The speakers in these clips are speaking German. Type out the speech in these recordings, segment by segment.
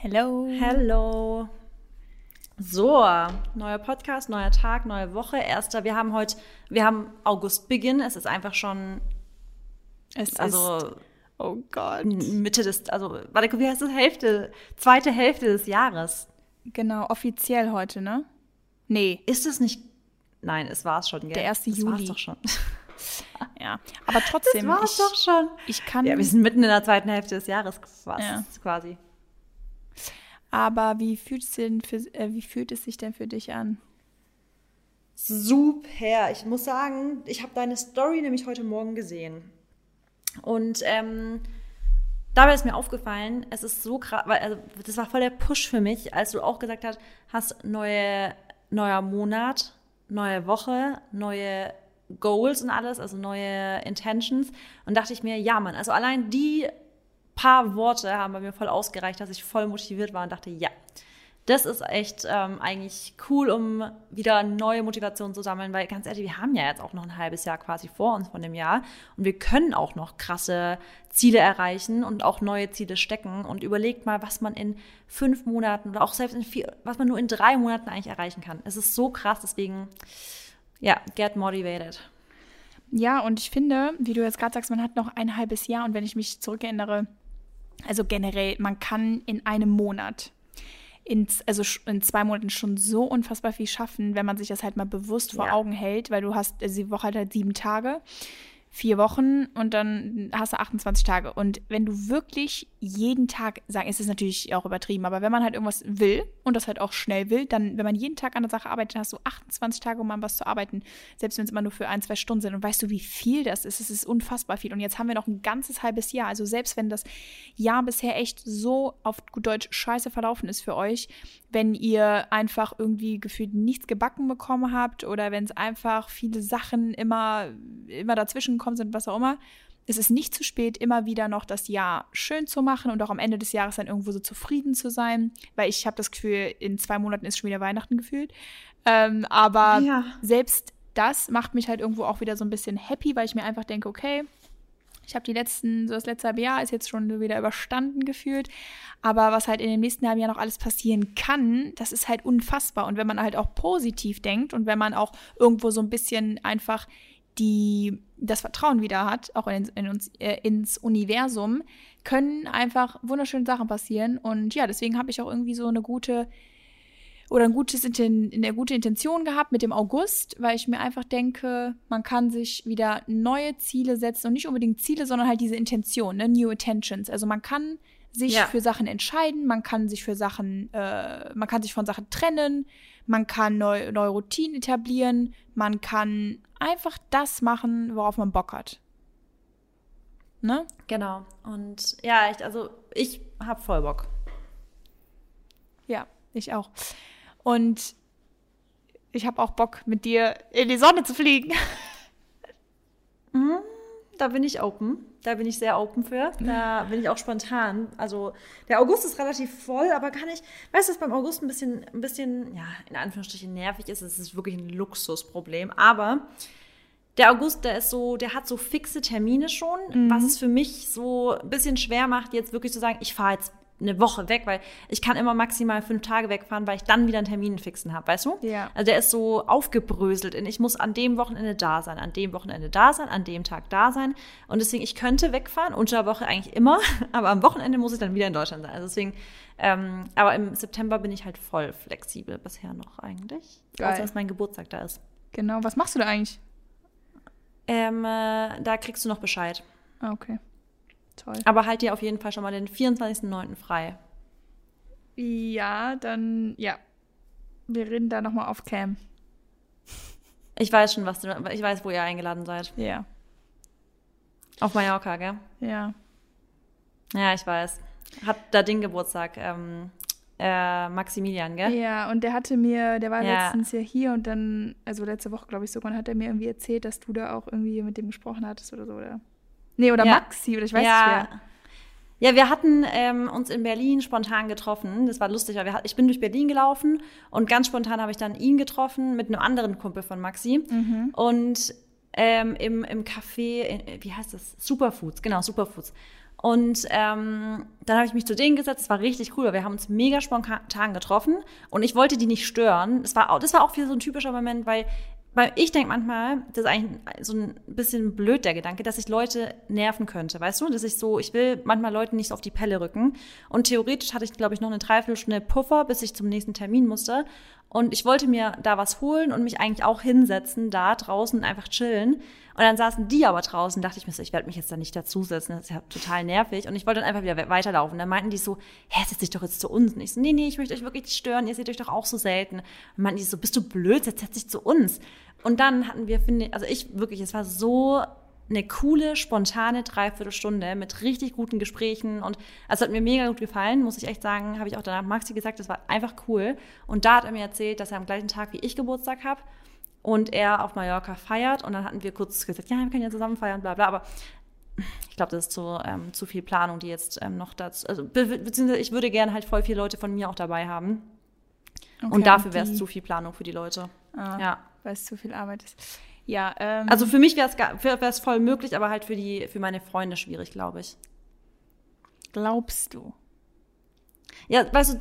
Hello. Hello. So, neuer Podcast, neuer Tag, neue Woche. Erster, wir haben heute, wir haben Augustbeginn. Es ist einfach schon, Es also ist, oh Gott. Mitte des, also, warte, wie heißt das? Hälfte, zweite Hälfte des Jahres. Genau, offiziell heute, ne? Nee, Ist es nicht? Nein, es war es schon, gell? Der 1. das Juli. War's doch schon. ja. Aber trotzdem, Das war's ich, doch schon. ich kann, Ja, wir sind mitten in der zweiten Hälfte des Jahres quasi. Ja. quasi. Aber wie fühlt, es denn für, äh, wie fühlt es sich denn für dich an? Super. Ich muss sagen, ich habe deine Story nämlich heute Morgen gesehen. Und ähm, dabei ist mir aufgefallen, es ist so krass, also, das war voll der Push für mich, als du auch gesagt hast, hast neue, neuer Monat, neue Woche, neue Goals und alles, also neue Intentions. Und dachte ich mir, ja, Mann, also allein die paar Worte haben bei mir voll ausgereicht, dass ich voll motiviert war und dachte, ja, das ist echt ähm, eigentlich cool, um wieder neue Motivation zu sammeln, weil ganz ehrlich, wir haben ja jetzt auch noch ein halbes Jahr quasi vor uns von dem Jahr und wir können auch noch krasse Ziele erreichen und auch neue Ziele stecken und überlegt mal, was man in fünf Monaten oder auch selbst in vier, was man nur in drei Monaten eigentlich erreichen kann. Es ist so krass, deswegen, ja, get motivated. Ja, und ich finde, wie du jetzt gerade sagst, man hat noch ein halbes Jahr und wenn ich mich zurückerinnere, also generell, man kann in einem Monat, in, also in zwei Monaten schon so unfassbar viel schaffen, wenn man sich das halt mal bewusst vor Ja. Augen hält, weil du hast, also die Woche hat halt sieben Tage, vier Wochen und dann hast du 28 Tage. Und wenn du wirklich jeden Tag, sagen, es ist natürlich auch übertrieben, aber wenn man halt irgendwas will und das halt auch schnell will, dann, wenn man jeden Tag an der Sache arbeitet, dann hast du 28 Tage, um an was zu arbeiten, selbst wenn es immer nur für ein, zwei Stunden sind. Und weißt du, wie viel das ist? Es ist unfassbar viel. Und jetzt haben wir noch ein ganzes halbes Jahr. Also selbst wenn das Jahr bisher echt so auf gut Deutsch scheiße verlaufen ist für euch, wenn ihr einfach irgendwie gefühlt nichts gebacken bekommen habt oder wenn es einfach viele Sachen immer, immer dazwischen gekommen sind, was auch immer, es ist nicht zu spät, immer wieder noch das Jahr schön zu machen und auch am Ende des Jahres dann irgendwo so zufrieden zu sein, weil ich habe das Gefühl, in zwei Monaten ist schon wieder Weihnachten gefühlt. Ähm, aber Ja. selbst das macht mich halt irgendwo auch wieder so ein bisschen happy, weil ich mir einfach denke, okay, ich habe die letzten, so das letzte halbe Jahr ist jetzt schon wieder überstanden gefühlt. Aber was halt in dem nächsten halben Jahr noch alles passieren kann, das ist halt unfassbar. Und wenn man halt auch positiv denkt und wenn man auch irgendwo so ein bisschen einfach die, das Vertrauen wieder hat, auch in, in uns, äh, ins Universum, können einfach wunderschöne Sachen passieren. Und ja, deswegen habe ich auch irgendwie so eine gute oder ein gutes eine gute Intention gehabt mit dem August, weil ich mir einfach denke, man kann sich wieder neue Ziele setzen und nicht unbedingt Ziele, sondern halt diese Intention, ne? New Intentions. Also man kann sich Ja. für Sachen entscheiden, man kann sich für Sachen, äh, man kann sich von Sachen trennen, man kann neu, neue Routinen etablieren, man kann einfach das machen, worauf man Bock hat. Ne? Genau. Und ja, echt, also ich hab voll Bock. Ja, ich auch. Und ich habe auch Bock, mit dir in die Sonne zu fliegen. Da bin ich open. Da bin ich sehr open für. Da bin ich auch spontan. Also der August ist relativ voll, aber kann ich, weißt du, was beim August ein bisschen, ein bisschen, ja, in Anführungsstrichen nervig ist. Es ist wirklich ein Luxusproblem. Aber der August, der ist so, der hat so fixe Termine schon, was es für mich so ein bisschen schwer macht, jetzt wirklich zu sagen, ich fahre jetzt eine Woche weg, weil ich kann immer maximal fünf Tage wegfahren, weil ich dann wieder einen Termin fixen habe, weißt du? Ja. Also der ist so aufgebröselt in, ich muss an dem Wochenende da sein, an dem Wochenende da sein, an dem Tag da sein. Und deswegen, ich könnte wegfahren, unter der Woche eigentlich immer, aber am Wochenende muss ich dann wieder in Deutschland sein. Also deswegen, ähm, aber im September bin ich halt voll flexibel bisher noch eigentlich. Geil. Außer dass mein Geburtstag da ist. Genau, was machst du da eigentlich? Ähm, äh, da kriegst du noch Bescheid. Ah, okay. Toll. Aber halt dir auf jeden Fall schon mal den 24.09. frei. Ja, dann, ja. Wir reden da nochmal auf Cam. Ich weiß schon, was du, ich weiß, wo ihr eingeladen seid. Ja. Auf Mallorca, gell? Ja. Ja, ich weiß. Hat da Ding Geburtstag, ähm, äh, Maximilian, gell? Ja, und der hatte mir, der war Ja. letztens ja hier und dann, also letzte Woche, glaube ich sogar, und hat er mir irgendwie erzählt, dass du da auch irgendwie mit dem gesprochen hattest oder so, oder? Nee, oder Ja. Maxi, oder ich weiß ja. nicht wer. Ja, wir hatten ähm, uns in Berlin spontan getroffen. Das war lustig, weil hat- ich bin durch Berlin gelaufen und ganz spontan habe ich dann ihn getroffen mit einem anderen Kumpel von Maxi. Mhm. Und ähm, im, im Café, in, wie heißt das? Superfoods, genau, Superfoods. Und ähm, dann habe ich mich zu denen gesetzt. Es war richtig cool. weil Wir haben uns mega spontan getroffen und ich wollte die nicht stören. Das war auch, das war auch wieder so ein typischer Moment, weil weil ich denke manchmal, das ist eigentlich so ein bisschen blöd der Gedanke, dass ich Leute nerven könnte, weißt du? Dass ich so, ich will manchmal Leuten nicht so auf die Pelle rücken. Und theoretisch hatte ich, glaube ich, noch eine Dreiviertelstunde Puffer, bis ich zum nächsten Termin musste. Und ich wollte mir da was holen und mich eigentlich auch hinsetzen, da draußen einfach chillen. Und dann saßen die aber draußen, dachte ich mir so, ich werde mich jetzt da nicht dazusetzen, das ist ja total nervig. Und ich wollte dann einfach wieder weiterlaufen. Dann meinten die so, hä, setz dich doch jetzt zu uns. Und ich so, nee, nee, ich möchte euch wirklich nicht stören, ihr seht euch doch auch so selten. Und meinten die so, bist du blöd, jetzt setz dich zu uns. Und dann hatten wir, finde also ich wirklich, es war so eine coole, spontane Dreiviertelstunde mit richtig guten Gesprächen und also hat mir mega gut gefallen, muss ich echt sagen, habe ich auch danach Maxi gesagt, das war einfach cool. Und da hat er mir erzählt, dass er am gleichen Tag wie ich Geburtstag habe und er auf Mallorca feiert und dann hatten wir kurz gesagt, ja, wir können ja zusammen feiern, bla bla, aber ich glaube, das ist zu, ähm, zu viel Planung, die jetzt ähm, noch dazu, also be beziehungsweise ich würde gerne halt voll viele Leute von mir auch dabei haben. Okay, und dafür wäre es zu viel Planung für die Leute. Ah, ja. Weil es zu viel Arbeit ist. Ja, ähm, Also für mich wäre es voll möglich, aber halt für die, für meine Freunde schwierig, glaube ich. Glaubst du? Ja, weißt du,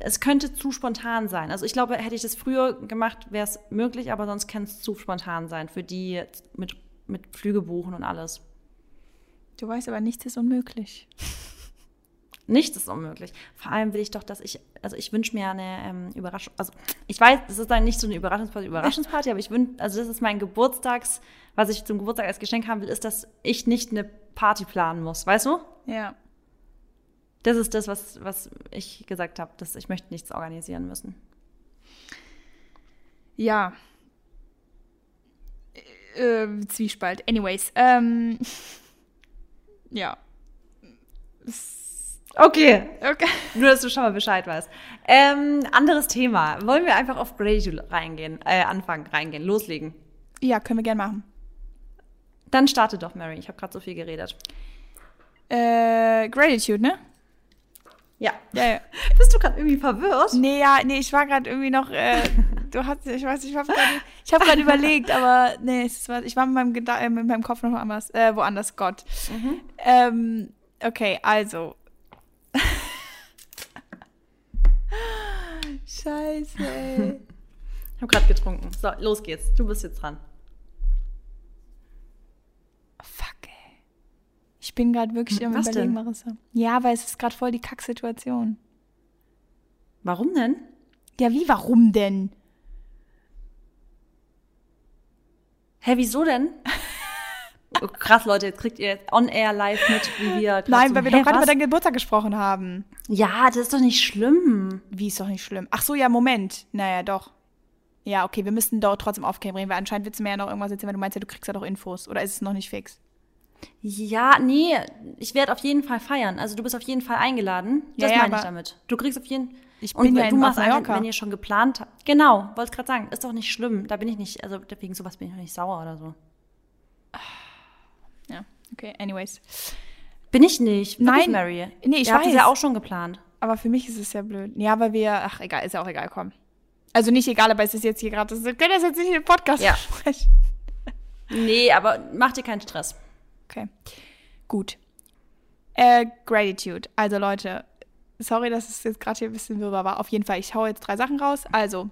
es könnte zu spontan sein. Also ich glaube, hätte ich das früher gemacht, wäre es möglich, aber sonst kann es zu spontan sein für die mit, mit Flüge buchen und alles. Du weißt aber, nichts ist unmöglich. Nichts ist unmöglich. Vor allem will ich doch, dass ich, also ich wünsche mir eine ähm, Überraschung, also ich weiß, das ist dann nicht so eine Überraschungsparty, Überraschungsparty, aber ich wünsche, also das ist mein Geburtstags, was ich zum Geburtstag als Geschenk haben will, ist, dass ich nicht eine Party planen muss, weißt du? Ja. Das ist das, was, was ich gesagt habe, dass ich möchte nichts organisieren müssen. Ja. Äh, Zwiespalt. Anyways, ähm, ja. Okay. okay. Nur, dass du schon mal Bescheid weißt. Ähm, anderes Thema. Wollen wir einfach auf Gratitude reingehen, äh, anfangen, reingehen, loslegen? Ja, können wir gerne machen. Dann starte doch, Mary. Ich habe gerade so viel geredet. Äh, Gratitude, ne? Ja. ja, ja. Bist du gerade irgendwie verwirrt? Nee, ja, nee, ich war gerade irgendwie noch, äh, du hast, ich weiß, ich habe gerade, ich habe gerade überlegt, aber nee, es war, ich war mit meinem, Geda äh, mit meinem Kopf noch woanders, äh, woanders, Gott. Mhm. Ähm, okay, also, Scheiße, ey. Ich habe gerade getrunken. So, los geht's. Du bist jetzt dran. Fuck, ey. Ich bin gerade wirklich im Was Überlegen, denn? Marissa. Ja, weil es ist gerade voll die Kacksituation. Warum denn? Ja, wie, warum denn? Hä, wieso denn? Oh, krass, Leute, jetzt kriegt ihr on air live mit, wie wir. Nein, so, weil wir doch gerade über deinen Geburtstag gesprochen haben. Ja, das ist doch nicht schlimm. Wie ist doch nicht schlimm? Ach so, ja, Moment. Naja, doch. Ja, okay, wir müssten dort trotzdem aufklären, weil anscheinend willst du mir ja noch irgendwas erzählen, weil du meinst ja, du kriegst ja doch Infos. Oder ist es noch nicht fix? Ja, nee, ich werde auf jeden Fall feiern. Also du bist auf jeden Fall eingeladen. Das ja, ja, meine ich damit. Du kriegst auf jeden Fall. Ich bin und ja du machst einfach, wenn ihr schon geplant habt. Genau, wollte gerade sagen, ist doch nicht schlimm. Da bin ich nicht, also wegen sowas bin ich noch nicht sauer oder so. Ja, okay, anyways. Bin ich nicht. Wirklich, Nein, Mary. Nee, ich Ihr weiß. es ja auch schon geplant. Aber für mich ist es ja blöd. Ja, weil wir, ach egal, ist ja auch egal, komm. Also nicht egal, aber es ist jetzt hier gerade, wir können das jetzt nicht in den Podcast ja. sprechen. Nee, aber mach dir keinen Stress. Okay, gut. Äh, Gratitude. Also Leute, sorry, dass es jetzt gerade hier ein bisschen wirrwarr war. Auf jeden Fall, ich hau jetzt drei Sachen raus. Also,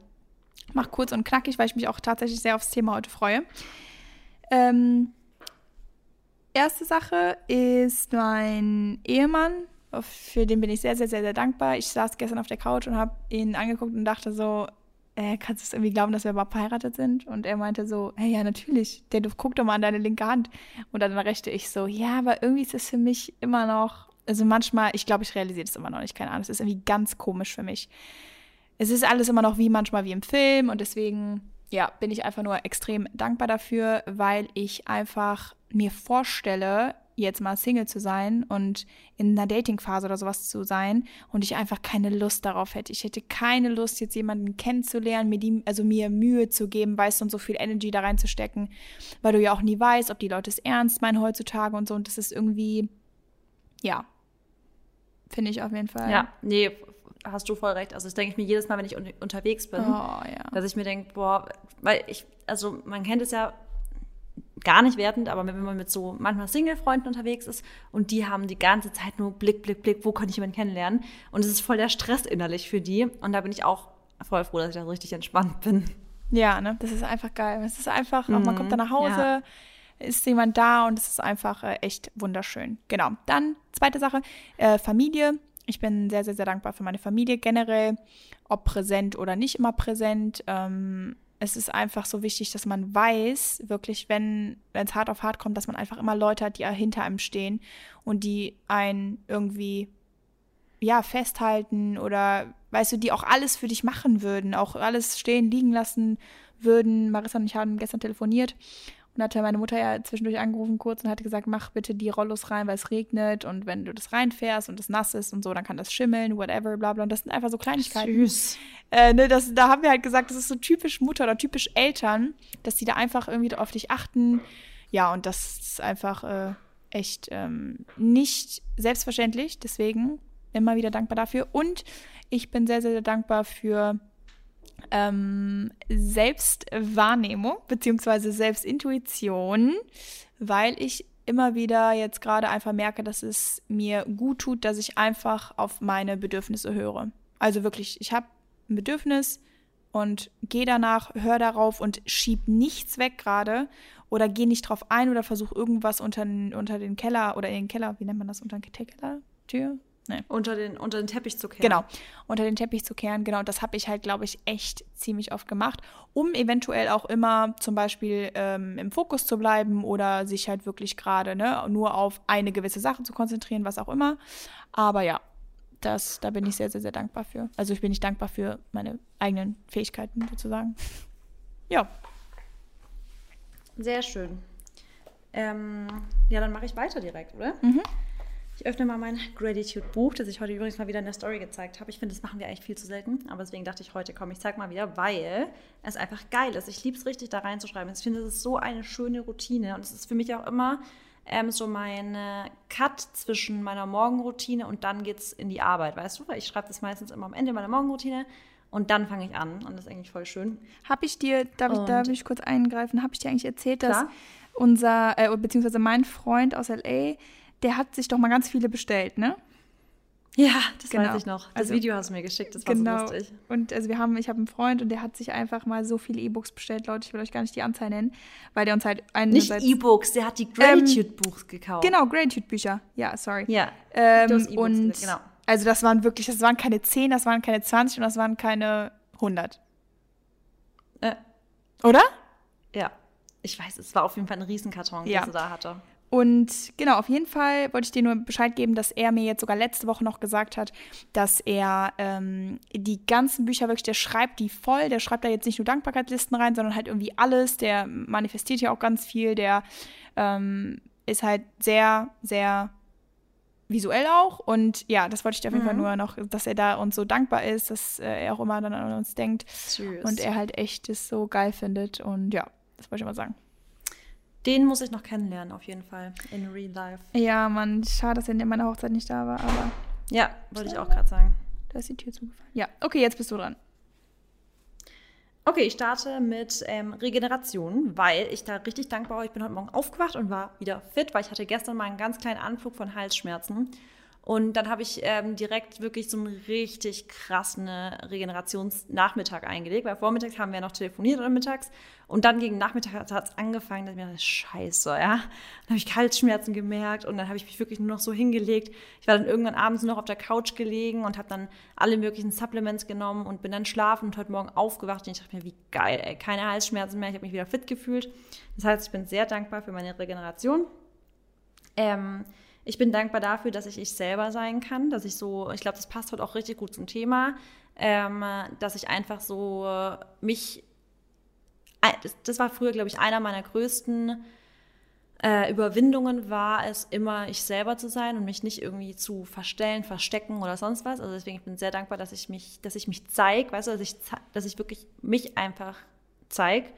mach kurz und knackig, weil ich mich auch tatsächlich sehr aufs Thema heute freue. Ähm, erste Sache ist mein Ehemann. Für den bin ich sehr, sehr, sehr, sehr dankbar. Ich saß gestern auf der Couch und habe ihn angeguckt und dachte so, äh, kannst du es irgendwie glauben, dass wir überhaupt verheiratet sind? Und er meinte so, hey, ja, natürlich. Der, du guck doch mal an deine linke Hand. Und dann rechte ich so, ja, aber irgendwie ist es für mich immer noch, also manchmal, ich glaube, ich realisiere das immer noch nicht, keine Ahnung. Es ist irgendwie ganz komisch für mich. Es ist alles immer noch wie manchmal wie im Film und deswegen, ja, bin ich einfach nur extrem dankbar dafür, weil ich einfach mir vorstelle, jetzt mal Single zu sein und in einer Datingphase oder sowas zu sein und ich einfach keine Lust darauf hätte. Ich hätte keine Lust, jetzt jemanden kennenzulernen, mir die, also mir Mühe zu geben, weißt du, und so viel Energy da reinzustecken, weil du ja auch nie weißt, ob die Leute es ernst meinen heutzutage und so. Und das ist irgendwie, ja, finde ich auf jeden Fall. Ja, nee, hast du voll recht. Also das denke ich mir jedes Mal, wenn ich un unterwegs bin, oh, ja. dass ich mir denke, boah, weil ich, also man kennt es ja, gar nicht wertend, aber wenn man mit so manchmal Single-Freunden unterwegs ist und die haben die ganze Zeit nur Blick, Blick, Blick, wo kann ich jemanden kennenlernen? Und es ist voll der Stress innerlich für die. Und da bin ich auch voll froh, dass ich da so richtig entspannt bin. Ja, ne? Das ist einfach geil. Es ist einfach, auch man kommt dann nach Mhm, Hause, ja. ist jemand da und es ist einfach äh, echt wunderschön. Genau. Dann, zweite Sache, äh, Familie. Ich bin sehr, sehr, sehr dankbar für meine Familie generell, ob präsent oder nicht immer präsent. Ähm, es ist einfach so wichtig, dass man weiß, wirklich, wenn es hart auf hart kommt, dass man einfach immer Leute hat, die hinter einem stehen und die einen irgendwie ja, festhalten oder, weißt du, die auch alles für dich machen würden, auch alles stehen, liegen lassen würden. Marissa und ich haben gestern telefoniert und hatte meine Mutter ja zwischendurch angerufen kurz und hatte gesagt, mach bitte die Rollos rein, weil es regnet und wenn du das reinfährst und es nass ist und so, dann kann das schimmeln, whatever, bla bla. Und das sind einfach so Kleinigkeiten. Süß. Äh, ne, das, da haben wir halt gesagt, das ist so typisch Mutter oder typisch Eltern, dass die da einfach irgendwie auf dich achten. Ja, und das ist einfach äh, echt ähm, nicht selbstverständlich. Deswegen immer wieder dankbar dafür. Und ich bin sehr, sehr, sehr dankbar für ähm, Selbstwahrnehmung beziehungsweise Selbstintuition, weil ich immer wieder jetzt gerade einfach merke, dass es mir gut tut, dass ich einfach auf meine Bedürfnisse höre. Also wirklich, ich habe ein Bedürfnis und gehe danach, höre darauf und schieb nichts weg gerade oder gehe nicht drauf ein oder versuche irgendwas unter, unter den Keller oder in den Keller, wie nennt man das, unter den Keller? Tür? Nee. Unter den, unter den Teppich zu kehren. Genau, unter den Teppich zu kehren. Genau, das habe ich halt, glaube ich, echt ziemlich oft gemacht, um eventuell auch immer zum Beispiel ähm, im Fokus zu bleiben oder sich halt wirklich gerade ne, nur auf eine gewisse Sache zu konzentrieren, was auch immer. Aber ja, das, da bin ich sehr, sehr, sehr dankbar für. Also ich bin nicht dankbar für meine eigenen Fähigkeiten sozusagen. Ja, Sehr schön. Ähm, ja, dann mache ich weiter direkt, oder? Mhm. Ich öffne mal mein Gratitude-Buch, das ich heute übrigens mal wieder in der Story gezeigt habe. Ich finde, das machen wir eigentlich viel zu selten. Aber deswegen dachte ich heute, komm, ich zeig mal wieder, weil es einfach geil ist. Ich liebe es richtig, da reinzuschreiben. Ich finde, es ist so eine schöne Routine. Und es ist für mich auch immer ähm, so mein Cut zwischen meiner Morgenroutine und dann geht's in die Arbeit, weißt du? Weil ich schreibe das meistens immer am Ende meiner Morgenroutine und dann fange ich an. Und das ist eigentlich voll schön. Habe ich dir, darf ich, darf ich kurz eingreifen, habe ich dir eigentlich erzählt, dass Klar. unser, äh, beziehungsweise mein Freund aus L.A., der hat sich doch mal ganz viele bestellt, ne? Ja, das Genau. weiß ich noch. Das Also- Video hast du mir geschickt, das war genau. so lustig. Und also wir haben, ich habe einen Freund und der hat sich einfach mal so viele E-Books bestellt, Leute, ich will euch gar nicht die Anzahl nennen, weil der uns halt Nicht einerseits... E-Books, der hat die Gratitude-Buchs gekauft. Genau, Gratitude-Bücher. Ja, sorry. Ja. Ähm, E-Books und genau. also das waren wirklich, das waren keine 10, das waren keine 20 und das waren keine 100. Äh, Oder? ja. Ich weiß, es war auf jeden Fall ein Riesenkarton, Ja. den sie da hatte. Und genau, auf jeden Fall wollte ich dir nur Bescheid geben, dass er mir jetzt sogar letzte Woche noch gesagt hat, dass er ähm, die ganzen Bücher wirklich, der schreibt die voll, der schreibt da jetzt nicht nur Dankbarkeitslisten rein, sondern halt irgendwie alles, der manifestiert ja auch ganz viel, der ähm, ist halt sehr, sehr visuell auch. Und ja, das wollte ich dir auf jeden Fall nur noch, dass er da uns so dankbar ist, dass äh, er auch immer dann an uns denkt Süß. und er halt echt es so geil findet. Und ja, das wollte ich mal sagen. Den muss ich noch kennenlernen, auf jeden Fall. In real life. Ja, Mann, schade, dass er in meiner Hochzeit nicht da war, aber Ja, wollte ich auch gerade sagen. da ist die Tür zugefallen. Ja, okay, jetzt bist du dran. Okay, ich starte mit ähm, Regeneration, weil ich da richtig dankbar war. Ich bin heute Morgen aufgewacht und war wieder fit, weil ich hatte gestern mal einen ganz kleinen Anflug von Halsschmerzen. Und dann habe ich ähm, direkt wirklich so einen richtig krassen Regenerationsnachmittag eingelegt, weil vormittags haben wir noch telefoniert oder mittags. Und dann gegen Nachmittag hat es angefangen, dass ich mir dachte, scheiße, ja. Dann habe ich Halsschmerzen gemerkt und dann habe ich mich wirklich nur noch so hingelegt. Ich war dann irgendwann abends noch auf der Couch gelegen und habe dann alle möglichen Supplements genommen und bin dann schlafen und heute Morgen aufgewacht und ich dachte mir, wie geil, ey, keine Halsschmerzen mehr, ich habe mich wieder fit gefühlt. Das heißt, ich bin sehr dankbar für meine Regeneration. Ähm, ich bin dankbar dafür, dass ich ich selber sein kann, dass ich so, ich glaube, das passt heute auch richtig gut zum Thema, ähm, dass ich einfach so mich, das, war früher, glaube ich, einer meiner größten äh, Überwindungen war es immer, ich selber zu sein und mich nicht irgendwie zu verstellen, verstecken oder sonst was. Also deswegen ich bin sehr dankbar, dass ich mich, dass ich mich zeige, weißt du, dass ich, dass ich wirklich mich einfach zeige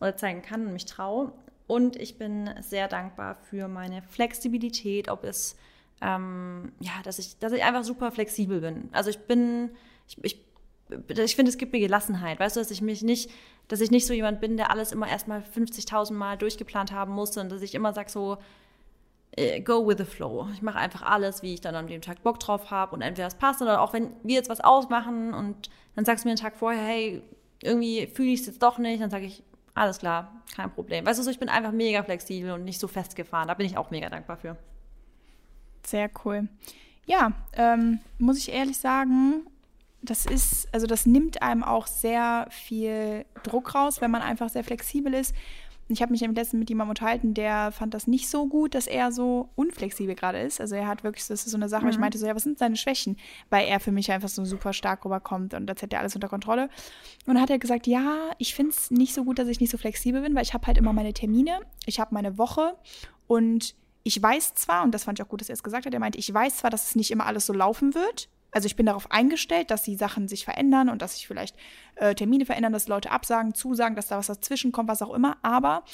oder zeigen kann und mich traue. Und ich bin sehr dankbar für meine Flexibilität, ob es, ähm, ja, dass ich, dass ich einfach super flexibel bin. Also ich bin, ich, ich ich finde, es gibt mir Gelassenheit. Weißt du, dass ich mich nicht, dass ich nicht so jemand bin, der alles immer erstmal 50.000 Mal durchgeplant haben muss und dass ich immer sage so, äh, go with the flow. Ich mache einfach alles, wie ich dann an dem Tag Bock drauf habe und entweder es passt oder auch wenn wir jetzt was ausmachen und dann sagst du mir einen Tag vorher, hey, irgendwie fühle ich es jetzt doch nicht, dann sage ich, alles klar, kein Problem. Weißt du, so, ich bin einfach mega flexibel und nicht so festgefahren. Da bin ich auch mega dankbar für. Sehr cool. Ja, ähm, muss ich ehrlich sagen, das ist, also das nimmt einem auch sehr viel Druck raus, wenn man einfach sehr flexibel ist. Ich habe mich im letzten mit jemandem unterhalten, der fand das nicht so gut, dass er so unflexibel gerade ist. Also er hat wirklich, das ist so eine Sache, mhm. ich meinte so, ja, was sind seine Schwächen? Weil er für mich einfach so super stark rüberkommt und als hätte er alles unter Kontrolle. Und dann hat er gesagt, ja, ich finde es nicht so gut, dass ich nicht so flexibel bin, weil ich habe halt immer meine Termine, ich habe meine Woche und ich weiß zwar, und das fand ich auch gut, dass er es gesagt hat, er meinte, ich weiß zwar, dass es nicht immer alles so laufen wird, also ich bin darauf eingestellt, dass die Sachen sich verändern und dass sich vielleicht äh, Termine verändern, dass Leute absagen, zusagen, dass da was dazwischen kommt, was auch immer. Aber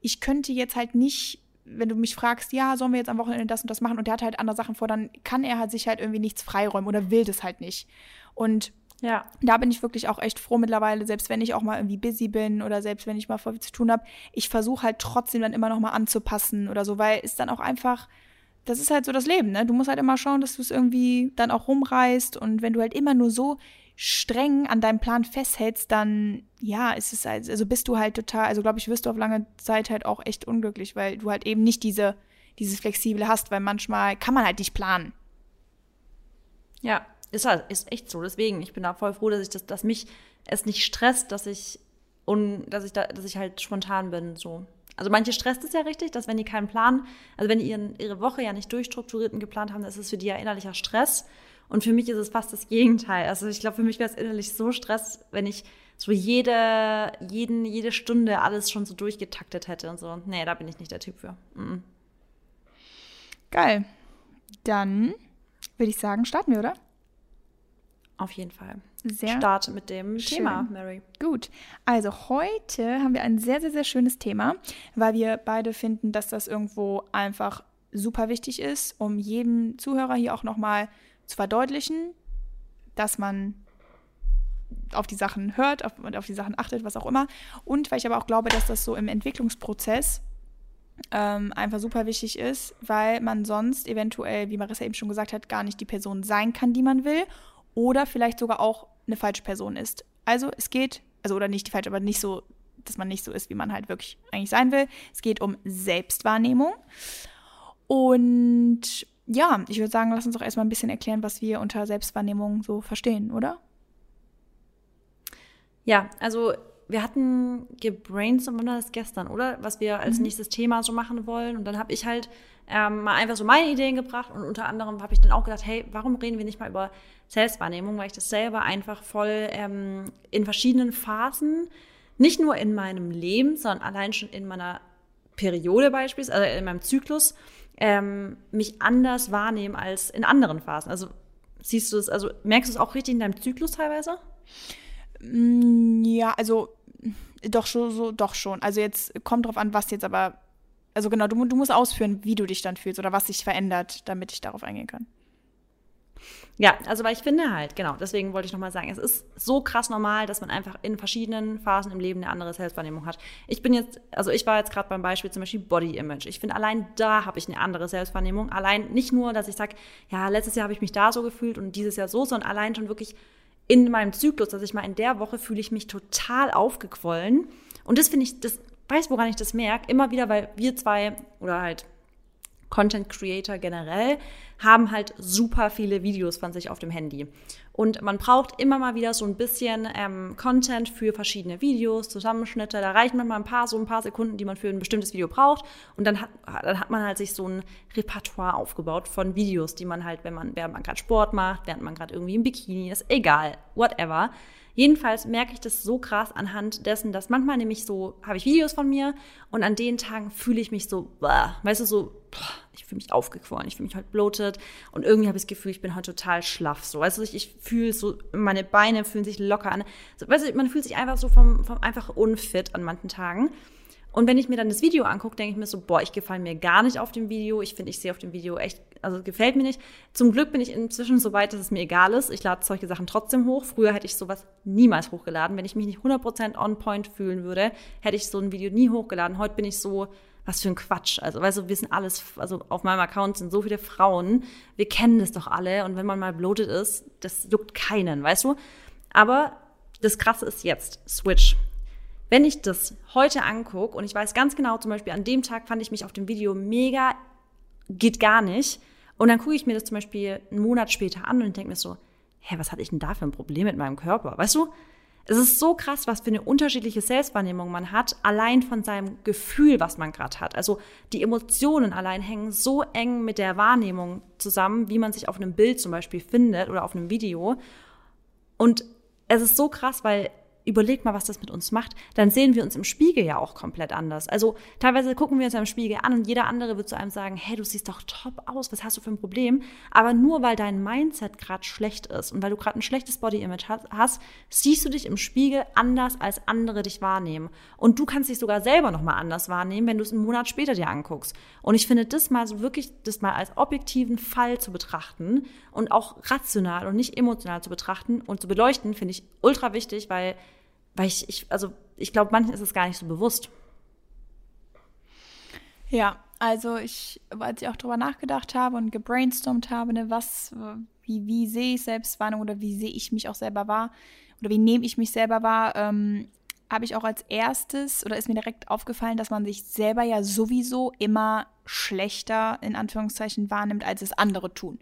ich könnte jetzt halt nicht, wenn du mich fragst, ja, sollen wir jetzt am Wochenende das und das machen und der hat halt andere Sachen vor, dann kann er halt sich halt irgendwie nichts freiräumen oder will das halt nicht. Und ja. Da bin ich wirklich auch echt froh mittlerweile, selbst wenn ich auch mal irgendwie busy bin oder selbst wenn ich mal voll viel zu tun habe, ich versuche halt trotzdem dann immer noch mal anzupassen oder so, weil es dann auch einfach das ist halt so das Leben, ne? Du musst halt immer schauen, dass du es irgendwie dann auch rumreißt und wenn du halt immer nur so streng an deinem Plan festhältst, dann ja, ist es halt, also bist du halt total, also glaube ich, wirst du auf lange Zeit halt auch echt unglücklich, weil du halt eben nicht diese, dieses Flexible hast, weil manchmal kann man halt nicht planen. Ja, ist halt, ist echt so. Deswegen, ich bin da voll froh, dass ich das, dass mich es nicht stresst, dass ich und dass ich da, dass ich halt spontan bin, so. Also manche stresst es ja richtig, dass wenn die keinen Plan, also wenn die ihren, ihre Woche ja nicht durchstrukturiert und geplant haben, dann ist es für die ja innerlicher Stress. Und für mich ist es fast das Gegenteil. Also ich glaube, für mich wäre es innerlich so Stress, wenn ich so jede, jeden, jede Stunde alles schon so durchgetaktet hätte und so. Nee, da bin ich nicht der Typ für. Mm Geil. Dann würde ich sagen, starten wir, oder? Auf jeden Fall. Sehr Start mit dem schön. Thema, Mary. Gut. Also heute haben wir ein sehr, sehr, sehr schönes Thema, weil wir beide finden, dass das irgendwo einfach super wichtig ist, um jedem Zuhörer hier auch nochmal zu verdeutlichen, dass man auf die Sachen hört auf, und auf die Sachen achtet, was auch immer. Und weil ich aber auch glaube, dass das so im Entwicklungsprozess ähm, einfach super wichtig ist, weil man sonst eventuell, wie Marissa eben schon gesagt hat, gar nicht die Person sein kann, die man will oder vielleicht sogar auch eine falsche Person ist. Also es geht, also oder nicht die falsche, aber nicht so, dass man nicht so ist, wie man halt wirklich eigentlich sein will. Es geht um Selbstwahrnehmung. Und ja, ich würde sagen, lass uns doch erstmal ein bisschen erklären, was wir unter Selbstwahrnehmung so verstehen, oder? Ja, also wir hatten gebrainstormt, das gestern, oder? Was wir als mhm. nächstes Thema so machen wollen. Und dann habe ich halt ähm, mal einfach so meine Ideen gebracht und unter anderem habe ich dann auch gedacht, hey, warum reden wir nicht mal über Selbstwahrnehmung? Weil ich das selber einfach voll ähm, in verschiedenen Phasen, nicht nur in meinem Leben, sondern allein schon in meiner Periode beispielsweise, also in meinem Zyklus, ähm, mich anders wahrnehme als in anderen Phasen. Also siehst du es, also merkst du es auch richtig in deinem Zyklus teilweise? Mm, ja, also doch schon, so, doch schon. Also jetzt kommt drauf an, was jetzt aber also genau, du, du musst ausführen, wie du dich dann fühlst oder was sich verändert, damit ich darauf eingehen kann. Ja, also weil ich finde halt, genau, deswegen wollte ich nochmal sagen, es ist so krass normal, dass man einfach in verschiedenen Phasen im Leben eine andere Selbstwahrnehmung hat. Ich bin jetzt, also ich war jetzt gerade beim Beispiel zum Beispiel Body Image. Ich finde, allein da habe ich eine andere Selbstwahrnehmung. Allein nicht nur, dass ich sage, ja, letztes Jahr habe ich mich da so gefühlt und dieses Jahr so, sondern allein schon wirklich in meinem Zyklus, dass ich mal in der Woche fühle ich mich total aufgequollen. Und das finde ich, das weiß, woran ich das merke, immer wieder, weil wir zwei oder halt Content Creator generell haben halt super viele Videos von sich auf dem Handy. Und man braucht immer mal wieder so ein bisschen ähm, Content für verschiedene Videos, Zusammenschnitte. Da reichen manchmal ein paar, so ein paar Sekunden, die man für ein bestimmtes Video braucht. Und dann hat, dann hat man halt sich so ein Repertoire aufgebaut von Videos, die man halt, wenn man, während man gerade Sport macht, während man gerade irgendwie im Bikini ist, egal, whatever, Jedenfalls merke ich das so krass anhand dessen, dass manchmal nämlich so, habe ich Videos von mir und an den Tagen fühle ich mich so, weißt du, so, ich fühle mich aufgequollen, ich fühle mich heute bloated und irgendwie habe ich das Gefühl, ich bin heute total schlaff. So, weißt du, ich, ich fühle so, meine Beine fühlen sich locker an. So, weißt du, man fühlt sich einfach so vom, vom einfach unfit an manchen Tagen. Und wenn ich mir dann das Video angucke, denke ich mir so, boah, ich gefalle mir gar nicht auf dem Video. Ich finde, ich sehe auf dem Video echt, also gefällt mir nicht. Zum Glück bin ich inzwischen so weit, dass es mir egal ist. Ich lade solche Sachen trotzdem hoch. Früher hätte ich sowas niemals hochgeladen. Wenn ich mich nicht 100% on point fühlen würde, hätte ich so ein Video nie hochgeladen. Heute bin ich so, was für ein Quatsch. Also, weißt du, wir sind alles, also auf meinem Account sind so viele Frauen. Wir kennen das doch alle. Und wenn man mal bloated ist, das juckt keinen, weißt du? Aber das Krasse ist jetzt, Switch. Wenn ich das heute angucke und ich weiß ganz genau, zum Beispiel an dem Tag fand ich mich auf dem Video mega, geht gar nicht. Und dann gucke ich mir das zum Beispiel einen Monat später an und denke mir so, hä, was hatte ich denn da für ein Problem mit meinem Körper? Weißt du? Es ist so krass, was für eine unterschiedliche Selbstwahrnehmung man hat, allein von seinem Gefühl, was man gerade hat. Also die Emotionen allein hängen so eng mit der Wahrnehmung zusammen, wie man sich auf einem Bild zum Beispiel findet oder auf einem Video. Und es ist so krass, weil überleg mal, was das mit uns macht, dann sehen wir uns im Spiegel ja auch komplett anders. Also teilweise gucken wir uns im Spiegel an und jeder andere wird zu einem sagen, hey, du siehst doch top aus, was hast du für ein Problem? Aber nur weil dein Mindset gerade schlecht ist und weil du gerade ein schlechtes Body-Image hast, siehst du dich im Spiegel anders, als andere dich wahrnehmen. Und du kannst dich sogar selber nochmal anders wahrnehmen, wenn du es einen Monat später dir anguckst. Und ich finde das mal so wirklich, das mal als objektiven Fall zu betrachten und auch rational und nicht emotional zu betrachten und zu beleuchten, finde ich ultra wichtig, weil weil ich, ich also ich glaube, manchen ist es gar nicht so bewusst. Ja, also ich, als ich auch drüber nachgedacht habe und gebrainstormt habe, ne, was, wie, wie sehe ich Selbstwarnung oder wie sehe ich mich auch selber wahr oder wie nehme ich mich selber wahr, ähm, habe ich auch als erstes oder ist mir direkt aufgefallen, dass man sich selber ja sowieso immer schlechter in Anführungszeichen wahrnimmt, als es andere tun.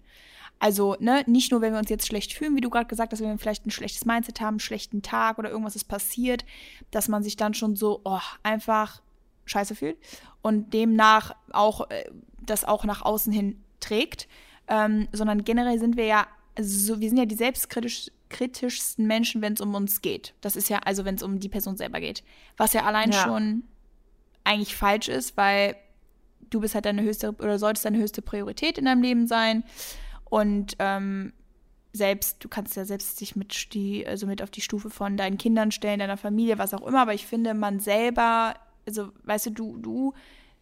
Also, ne, nicht nur, wenn wir uns jetzt schlecht fühlen, wie du gerade gesagt hast, wenn wir vielleicht ein schlechtes Mindset haben, einen schlechten Tag oder irgendwas ist passiert, dass man sich dann schon so, oh, einfach scheiße fühlt und demnach auch äh, das auch nach außen hin trägt, ähm, sondern generell sind wir ja so, wir sind ja die selbstkritischsten Menschen, wenn es um uns geht. Das ist ja, also wenn es um die Person selber geht. Was ja allein ja. schon eigentlich falsch ist, weil du bist halt deine höchste oder solltest deine höchste Priorität in deinem Leben sein. Und ähm, selbst, du kannst ja selbst dich mit, die, also mit auf die Stufe von deinen Kindern stellen, deiner Familie, was auch immer, aber ich finde, man selber, also weißt du, du, du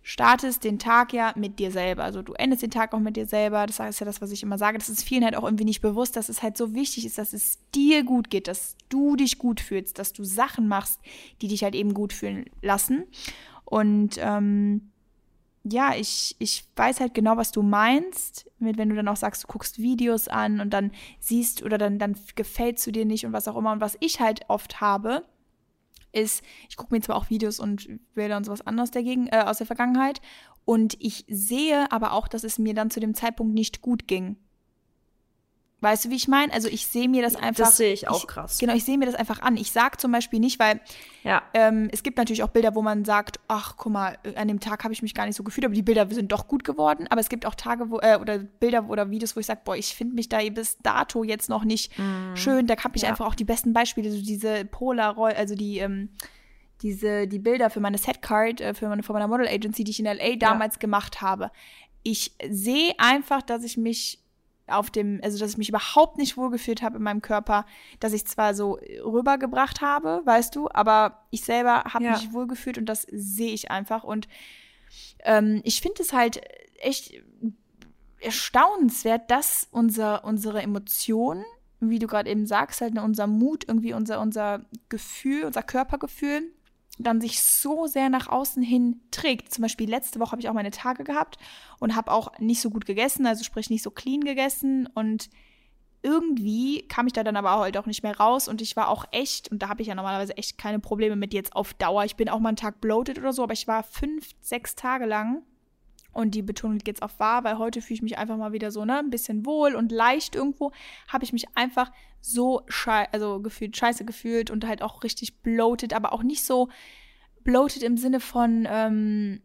startest den Tag ja mit dir selber. Also du endest den Tag auch mit dir selber. Das ist ja das, was ich immer sage. Das ist vielen halt auch irgendwie nicht bewusst, dass es halt so wichtig ist, dass es dir gut geht, dass du dich gut fühlst, dass du Sachen machst, die dich halt eben gut fühlen lassen. Und ähm, ja, ich, ich weiß halt genau, was du meinst, mit, wenn du dann auch sagst, du guckst Videos an und dann siehst oder dann, dann gefällt es dir nicht und was auch immer. Und was ich halt oft habe, ist, ich gucke mir zwar auch Videos und Bilder und sowas an aus der, Gegen äh, aus der Vergangenheit und ich sehe aber auch, dass es mir dann zu dem Zeitpunkt nicht gut ging. Weißt du, wie ich meine? Also ich sehe mir das einfach. Das sehe ich auch ich, krass. Genau, ich sehe mir das einfach an. Ich sage zum Beispiel nicht, weil ja. ähm, es gibt natürlich auch Bilder, wo man sagt, ach, guck mal, an dem Tag habe ich mich gar nicht so gefühlt, aber die Bilder sind doch gut geworden. Aber es gibt auch Tage, wo, äh, oder Bilder oder Videos, wo ich sage, boah, ich finde mich da bis dato jetzt noch nicht mm. schön. Da habe ich ja. einfach auch die besten Beispiele, so diese Polaroid, also die, ähm, diese, die Bilder für meine Setcard, äh, für meine, für meine Model Agency, die ich in LA damals ja. gemacht habe. Ich sehe einfach, dass ich mich auf dem, also dass ich mich überhaupt nicht wohlgefühlt habe in meinem Körper, dass ich zwar so rübergebracht habe, weißt du, aber ich selber habe ja. mich wohlgefühlt und das sehe ich einfach. Und ähm, ich finde es halt echt erstaunenswert, dass unser, unsere Emotionen, wie du gerade eben sagst, halt ne, unser Mut, irgendwie unser, unser Gefühl, unser Körpergefühl, dann sich so sehr nach außen hin trägt. Zum Beispiel letzte Woche habe ich auch meine Tage gehabt und habe auch nicht so gut gegessen, also sprich nicht so clean gegessen und irgendwie kam ich da dann aber halt auch nicht mehr raus und ich war auch echt, und da habe ich ja normalerweise echt keine Probleme mit jetzt auf Dauer. Ich bin auch mal einen Tag bloated oder so, aber ich war fünf, sechs Tage lang und die Betonung liegt jetzt auf wahr, weil heute fühle ich mich einfach mal wieder so, ne, ein bisschen wohl und leicht irgendwo. Habe ich mich einfach so schei also gefühlt, scheiße gefühlt und halt auch richtig bloated, aber auch nicht so bloated im Sinne von, ähm,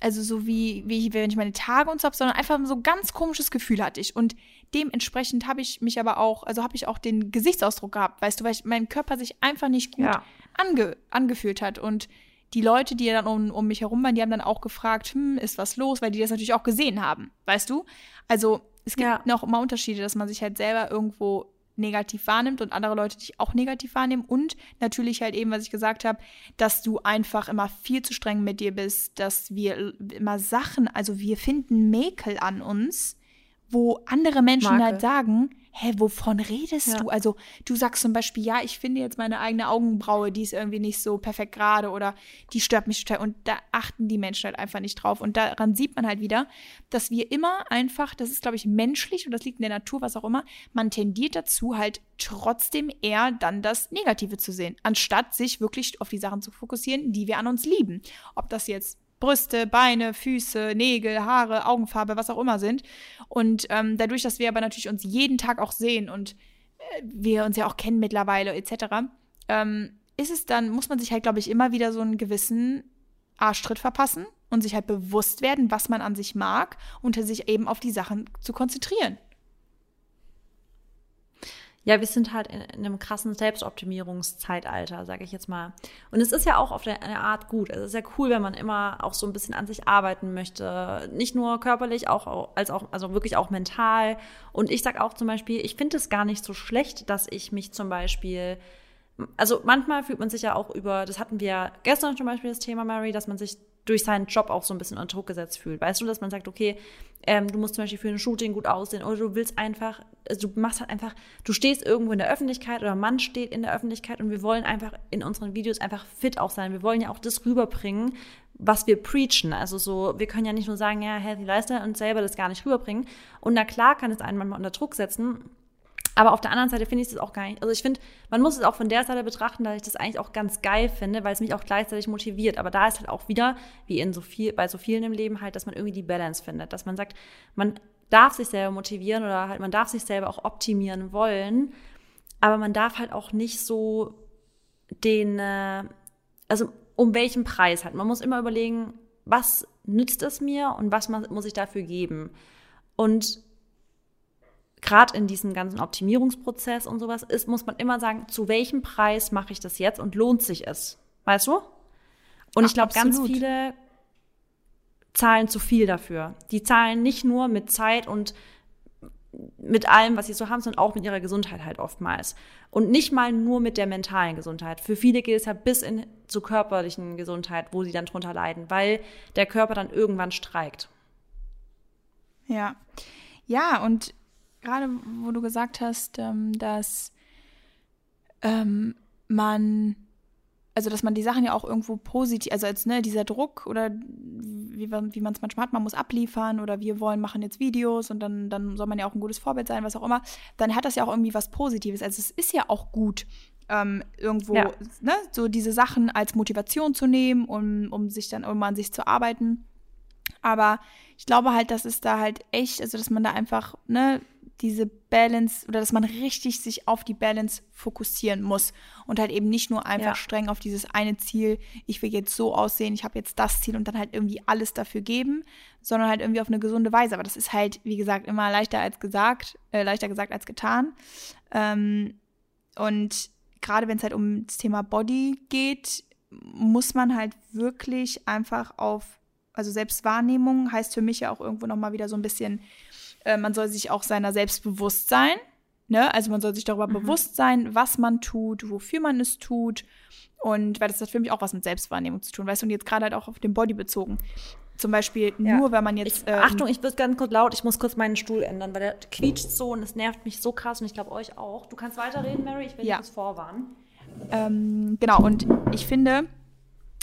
also so wie, wie wenn ich meine Tage und so habe, sondern einfach so ein ganz komisches Gefühl hatte ich. Und dementsprechend habe ich mich aber auch, also habe ich auch den Gesichtsausdruck gehabt, weißt du, weil ich, mein Körper sich einfach nicht gut ja. ange, angefühlt hat. Und die Leute, die dann um, um mich herum waren, die haben dann auch gefragt, hm, ist was los, weil die das natürlich auch gesehen haben, weißt du? Also es gibt ja. noch immer Unterschiede, dass man sich halt selber irgendwo negativ wahrnimmt und andere Leute dich auch negativ wahrnehmen. Und natürlich halt eben, was ich gesagt habe, dass du einfach immer viel zu streng mit dir bist, dass wir immer Sachen, also wir finden Mäkel an uns, wo andere Menschen Marke. halt sagen, hä, wovon redest ja. du? Also du sagst zum Beispiel, ja, ich finde jetzt meine eigene Augenbraue, die ist irgendwie nicht so perfekt gerade oder die stört mich total. Und da achten die Menschen halt einfach nicht drauf. Und daran sieht man halt wieder, dass wir immer einfach, das ist, glaube ich, menschlich und das liegt in der Natur, was auch immer, man tendiert dazu, halt trotzdem eher dann das Negative zu sehen, anstatt sich wirklich auf die Sachen zu fokussieren, die wir an uns lieben. Ob das jetzt Brüste, Beine, Füße, Nägel, Haare, Augenfarbe, was auch immer sind. Und ähm, dadurch, dass wir aber natürlich uns jeden Tag auch sehen und äh, wir uns ja auch kennen mittlerweile etc., ähm, ist es dann, muss man sich halt, glaube ich, immer wieder so einen gewissen Arschtritt verpassen und sich halt bewusst werden, was man an sich mag und sich eben auf die Sachen zu konzentrieren ja, wir sind halt in, in einem krassen Selbstoptimierungszeitalter, sage ich jetzt mal. Und es ist ja auch auf eine Art gut. Es ist ja cool, wenn man immer auch so ein bisschen an sich arbeiten möchte. Nicht nur körperlich, auch als auch, also wirklich auch mental. Und ich sag auch zum Beispiel, ich finde es gar nicht so schlecht, dass ich mich zum Beispiel also manchmal fühlt man sich ja auch über, das hatten wir gestern zum Beispiel das Thema Mary, dass man sich durch seinen Job auch so ein bisschen unter Druck gesetzt fühlt. Weißt du, dass man sagt, okay, ähm, du musst zum Beispiel für ein Shooting gut aussehen oder du willst einfach, also du machst halt einfach, du stehst irgendwo in der Öffentlichkeit oder man steht in der Öffentlichkeit und wir wollen einfach in unseren Videos einfach fit auch sein. Wir wollen ja auch das rüberbringen, was wir preachen. Also so, wir können ja nicht nur sagen, ja, Healthy Lifestyle und selber das gar nicht rüberbringen. Und na klar kann es einen manchmal unter Druck setzen, aber auf der anderen Seite finde ich es auch gar nicht. Also ich finde, man muss es auch von der Seite betrachten, dass ich das eigentlich auch ganz geil finde, weil es mich auch gleichzeitig motiviert. Aber da ist halt auch wieder, wie in so viel, bei so vielen im Leben halt, dass man irgendwie die Balance findet. Dass man sagt, man darf sich selber motivieren oder halt, man darf sich selber auch optimieren wollen. Aber man darf halt auch nicht so den, äh, also um welchen Preis halt. Man muss immer überlegen, was nützt es mir und was muss ich dafür geben. Und gerade in diesem ganzen Optimierungsprozess und sowas ist, muss man immer sagen, zu welchem Preis mache ich das jetzt und lohnt sich es? Weißt du? Und Ach, ich glaube, ganz viele zahlen zu viel dafür. Die zahlen nicht nur mit Zeit und mit allem, was sie so haben, sondern auch mit ihrer Gesundheit halt oftmals. Und nicht mal nur mit der mentalen Gesundheit. Für viele geht es ja bis in zur körperlichen Gesundheit, wo sie dann drunter leiden, weil der Körper dann irgendwann streikt. Ja. Ja, und gerade wo du gesagt hast, ähm, dass ähm, man, also dass man die Sachen ja auch irgendwo positiv, also als ne, dieser Druck oder wie, wie man es manchmal hat, man muss abliefern oder wir wollen machen jetzt Videos und dann, dann soll man ja auch ein gutes Vorbild sein, was auch immer, dann hat das ja auch irgendwie was Positives. Also es ist ja auch gut, ähm, irgendwo ja. ne, so diese Sachen als Motivation zu nehmen, um, um sich dann irgendwann an sich zu arbeiten. Aber ich glaube halt, dass es da halt echt, also dass man da einfach, ne, diese Balance oder dass man richtig sich auf die Balance fokussieren muss und halt eben nicht nur einfach ja. streng auf dieses eine Ziel, ich will jetzt so aussehen, ich habe jetzt das Ziel und dann halt irgendwie alles dafür geben, sondern halt irgendwie auf eine gesunde Weise. Aber das ist halt, wie gesagt, immer leichter als gesagt, äh, leichter gesagt als getan. Ähm, und gerade wenn es halt um das Thema Body geht, muss man halt wirklich einfach auf, also Selbstwahrnehmung heißt für mich ja auch irgendwo nochmal wieder so ein bisschen äh, man soll sich auch seiner selbst bewusst sein. Ne? Also man soll sich darüber mhm. bewusst sein, was man tut, wofür man es tut. Und weil das hat für mich auch was mit Selbstwahrnehmung zu tun, weißt du, und jetzt gerade halt auch auf den Body bezogen. Zum Beispiel ja. nur, wenn man jetzt. Ich, ähm, Achtung, ich wird ganz kurz laut, ich muss kurz meinen Stuhl ändern, weil der quietscht so und es nervt mich so krass und ich glaube euch auch. Du kannst weiterreden, Mary, ich will ja. dich vorwarnen. Ähm, genau, und ich finde,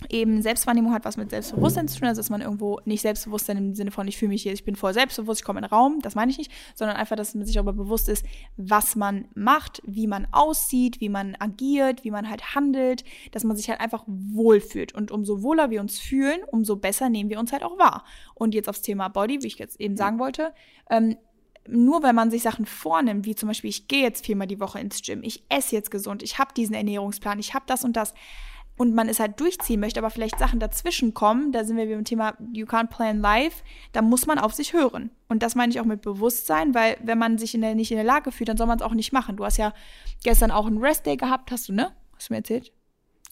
eben Selbstwahrnehmung hat was mit Selbstbewusstsein zu tun, also dass man irgendwo nicht Selbstbewusstsein im Sinne von ich fühle mich hier, ich bin voll selbstbewusst, ich komme in den Raum, das meine ich nicht, sondern einfach, dass man sich darüber bewusst ist, was man macht, wie man aussieht, wie man agiert, wie man halt handelt, dass man sich halt einfach wohlfühlt. Und umso wohler wir uns fühlen, umso besser nehmen wir uns halt auch wahr. Und jetzt aufs Thema Body, wie ich jetzt eben sagen wollte, ähm, nur wenn man sich Sachen vornimmt, wie zum Beispiel, ich gehe jetzt viermal die Woche ins Gym, ich esse jetzt gesund, ich habe diesen Ernährungsplan, ich habe das und das, und man es halt durchziehen möchte, aber vielleicht Sachen dazwischen kommen, da sind wir beim Thema You can't plan life, da muss man auf sich hören. Und das meine ich auch mit Bewusstsein, weil wenn man sich in der, nicht in der Lage fühlt, dann soll man es auch nicht machen. Du hast ja gestern auch einen Restday gehabt, hast du, ne? Hast du mir erzählt?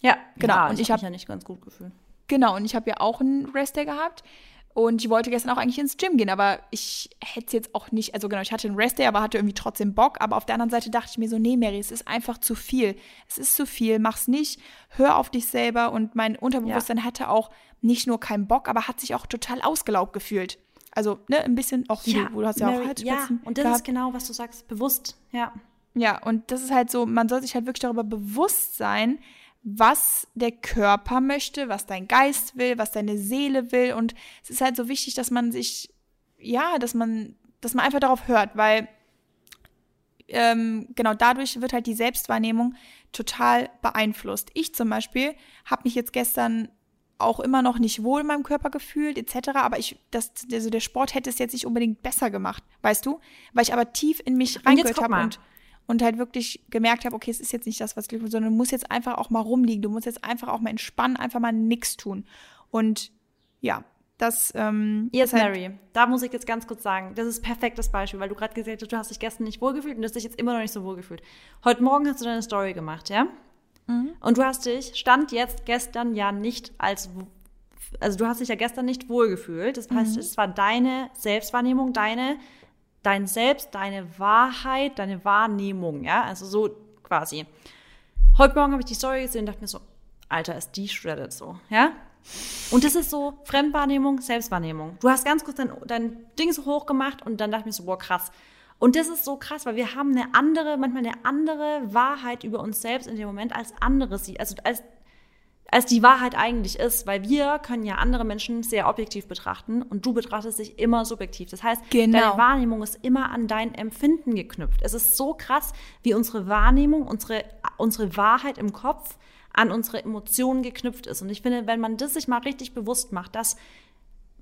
Ja, genau. Ja, und ich habe mich ja nicht ganz gut gefühlt. Genau, und ich habe ja auch einen Restday gehabt. Und ich wollte gestern auch eigentlich ins Gym gehen, aber ich hätte es jetzt auch nicht, also genau, ich hatte einen Rest Day, aber hatte irgendwie trotzdem Bock. Aber auf der anderen Seite dachte ich mir so, nee, Mary, es ist einfach zu viel. Es ist zu viel, mach's nicht, hör auf dich selber. Und mein Unterbewusstsein ja. hatte auch nicht nur keinen Bock, aber hat sich auch total ausgelaugt gefühlt. Also, ne, ein bisschen auch wie ja, du, du hast ja Mary, auch Halsspitzen. Ja, und das gehabt. ist genau, was du sagst, bewusst, ja. Ja, und das ist halt so, man soll sich halt wirklich darüber bewusst sein, was der Körper möchte, was dein Geist will, was deine Seele will. Und es ist halt so wichtig, dass man sich, ja, dass man, dass man einfach darauf hört, weil ähm, genau dadurch wird halt die Selbstwahrnehmung total beeinflusst. Ich zum Beispiel habe mich jetzt gestern auch immer noch nicht wohl in meinem Körper gefühlt, etc. Aber ich, das, also der Sport hätte es jetzt nicht unbedingt besser gemacht, weißt du? Weil ich aber tief in mich reingehört habe und und halt wirklich gemerkt habe, okay, es ist jetzt nicht das, was Glück will, sondern du musst jetzt einfach auch mal rumliegen, du musst jetzt einfach auch mal entspannen, einfach mal nichts tun. Und ja, das ähm, Yes, halt Mary, da muss ich jetzt ganz kurz sagen, das ist perfektes Beispiel, weil du gerade gesagt hast, du hast dich gestern nicht wohlgefühlt und du hast dich jetzt immer noch nicht so wohlgefühlt. Heute Morgen hast du deine Story gemacht, ja? Mhm. Und du hast dich, stand jetzt gestern ja nicht als, also du hast dich ja gestern nicht wohlgefühlt. Das heißt, mhm. es war deine Selbstwahrnehmung, deine dein Selbst, deine Wahrheit, deine Wahrnehmung, ja, also so quasi. Heute Morgen habe ich die Story gesehen und dachte mir so, Alter, ist die shredded so, ja? Und das ist so Fremdwahrnehmung, Selbstwahrnehmung. Du hast ganz kurz dein, dein Ding so hoch gemacht und dann dachte ich mir so, boah, krass. Und das ist so krass, weil wir haben eine andere, manchmal eine andere Wahrheit über uns selbst in dem Moment als andere sie, also als als die Wahrheit eigentlich ist, weil wir können ja andere Menschen sehr objektiv betrachten und du betrachtest dich immer subjektiv. Das heißt, genau. deine Wahrnehmung ist immer an dein Empfinden geknüpft. Es ist so krass, wie unsere Wahrnehmung, unsere, unsere Wahrheit im Kopf an unsere Emotionen geknüpft ist. Und ich finde, wenn man das sich mal richtig bewusst macht, dass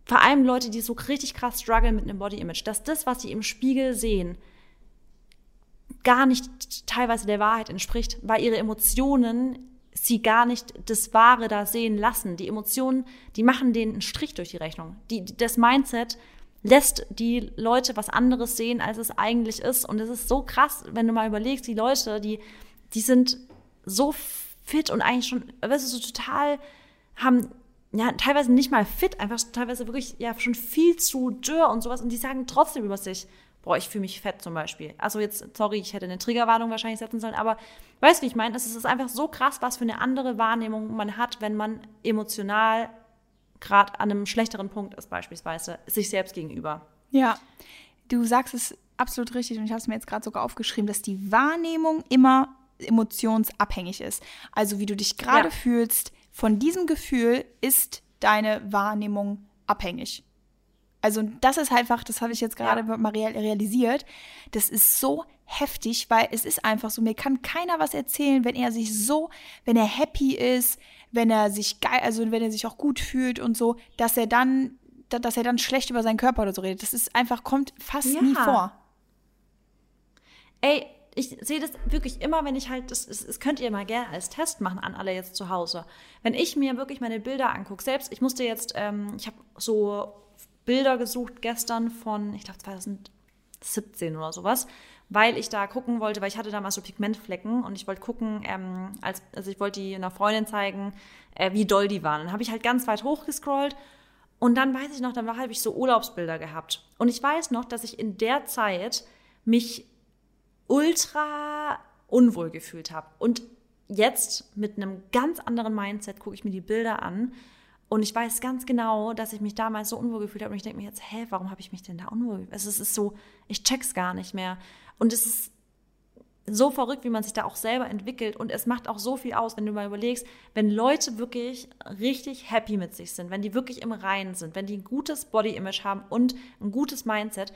vor allem Leute, die so richtig krass strugglen mit einem Body Image, dass das, was sie im Spiegel sehen, gar nicht teilweise der Wahrheit entspricht, weil ihre Emotionen sie gar nicht das Wahre da sehen lassen. Die Emotionen, die machen denen einen Strich durch die Rechnung. Die, das Mindset lässt die Leute was anderes sehen, als es eigentlich ist. Und es ist so krass, wenn du mal überlegst, die Leute, die, die sind so fit und eigentlich schon, weißt du, so total haben, ja, teilweise nicht mal fit, einfach teilweise wirklich, ja, schon viel zu dürr und sowas. Und die sagen trotzdem über sich, boah, ich fühle mich fett zum Beispiel. Also jetzt, sorry, ich hätte eine Triggerwarnung wahrscheinlich setzen sollen, aber weißt du, wie ich meine? Es ist einfach so krass, was für eine andere Wahrnehmung man hat, wenn man emotional gerade an einem schlechteren Punkt ist, beispielsweise, sich selbst gegenüber. Ja, du sagst es absolut richtig und ich habe es mir jetzt gerade sogar aufgeschrieben, dass die Wahrnehmung immer emotionsabhängig ist. Also wie du dich gerade ja. fühlst, von diesem Gefühl ist deine Wahrnehmung abhängig. Also das ist einfach, das habe ich jetzt gerade ja. mal realisiert, das ist so heftig, weil es ist einfach so, mir kann keiner was erzählen, wenn er sich so, wenn er happy ist, wenn er sich geil, also wenn er sich auch gut fühlt und so, dass er dann, dass er dann schlecht über seinen Körper oder so redet. Das ist einfach, kommt fast ja. nie vor. Ey, ich sehe das wirklich immer, wenn ich halt, das, das, könnt ihr mal gerne als Test machen an alle jetzt zu Hause. Wenn ich mir wirklich meine Bilder angucke, selbst, ich musste jetzt, ähm, ich habe so Bilder gesucht gestern von, ich glaube 2017 oder sowas, weil ich da gucken wollte, weil ich hatte damals so Pigmentflecken und ich wollte gucken, ähm, als, also ich wollte die einer Freundin zeigen, äh, wie doll die waren. Dann habe ich halt ganz weit hochgescrollt und dann weiß ich noch, dann habe ich so Urlaubsbilder gehabt. Und ich weiß noch, dass ich in der Zeit mich ultra unwohl gefühlt habe. Und jetzt mit einem ganz anderen Mindset gucke ich mir die Bilder an und ich weiß ganz genau, dass ich mich damals so unwohl gefühlt habe. Und ich denke mir jetzt, hä, warum habe ich mich denn da unwohl gefühlt? Also es ist so, ich check's gar nicht mehr. Und es ist so verrückt, wie man sich da auch selber entwickelt. Und es macht auch so viel aus, wenn du mal überlegst, wenn Leute wirklich richtig happy mit sich sind, wenn die wirklich im Reinen sind, wenn die ein gutes Body-Image haben und ein gutes Mindset,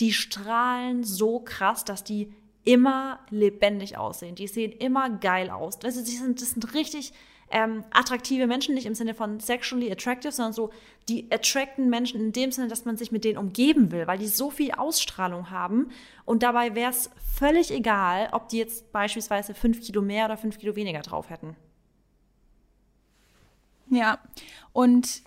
die strahlen so krass, dass die immer lebendig aussehen. Die sehen immer geil aus. Also die sind, das sind richtig ähm, attraktive Menschen, nicht im Sinne von sexually attractive, sondern so, die attracten Menschen in dem Sinne, dass man sich mit denen umgeben will, weil die so viel Ausstrahlung haben. Und dabei wäre es völlig egal, ob die jetzt beispielsweise fünf Kilo mehr oder fünf Kilo weniger drauf hätten. Ja, und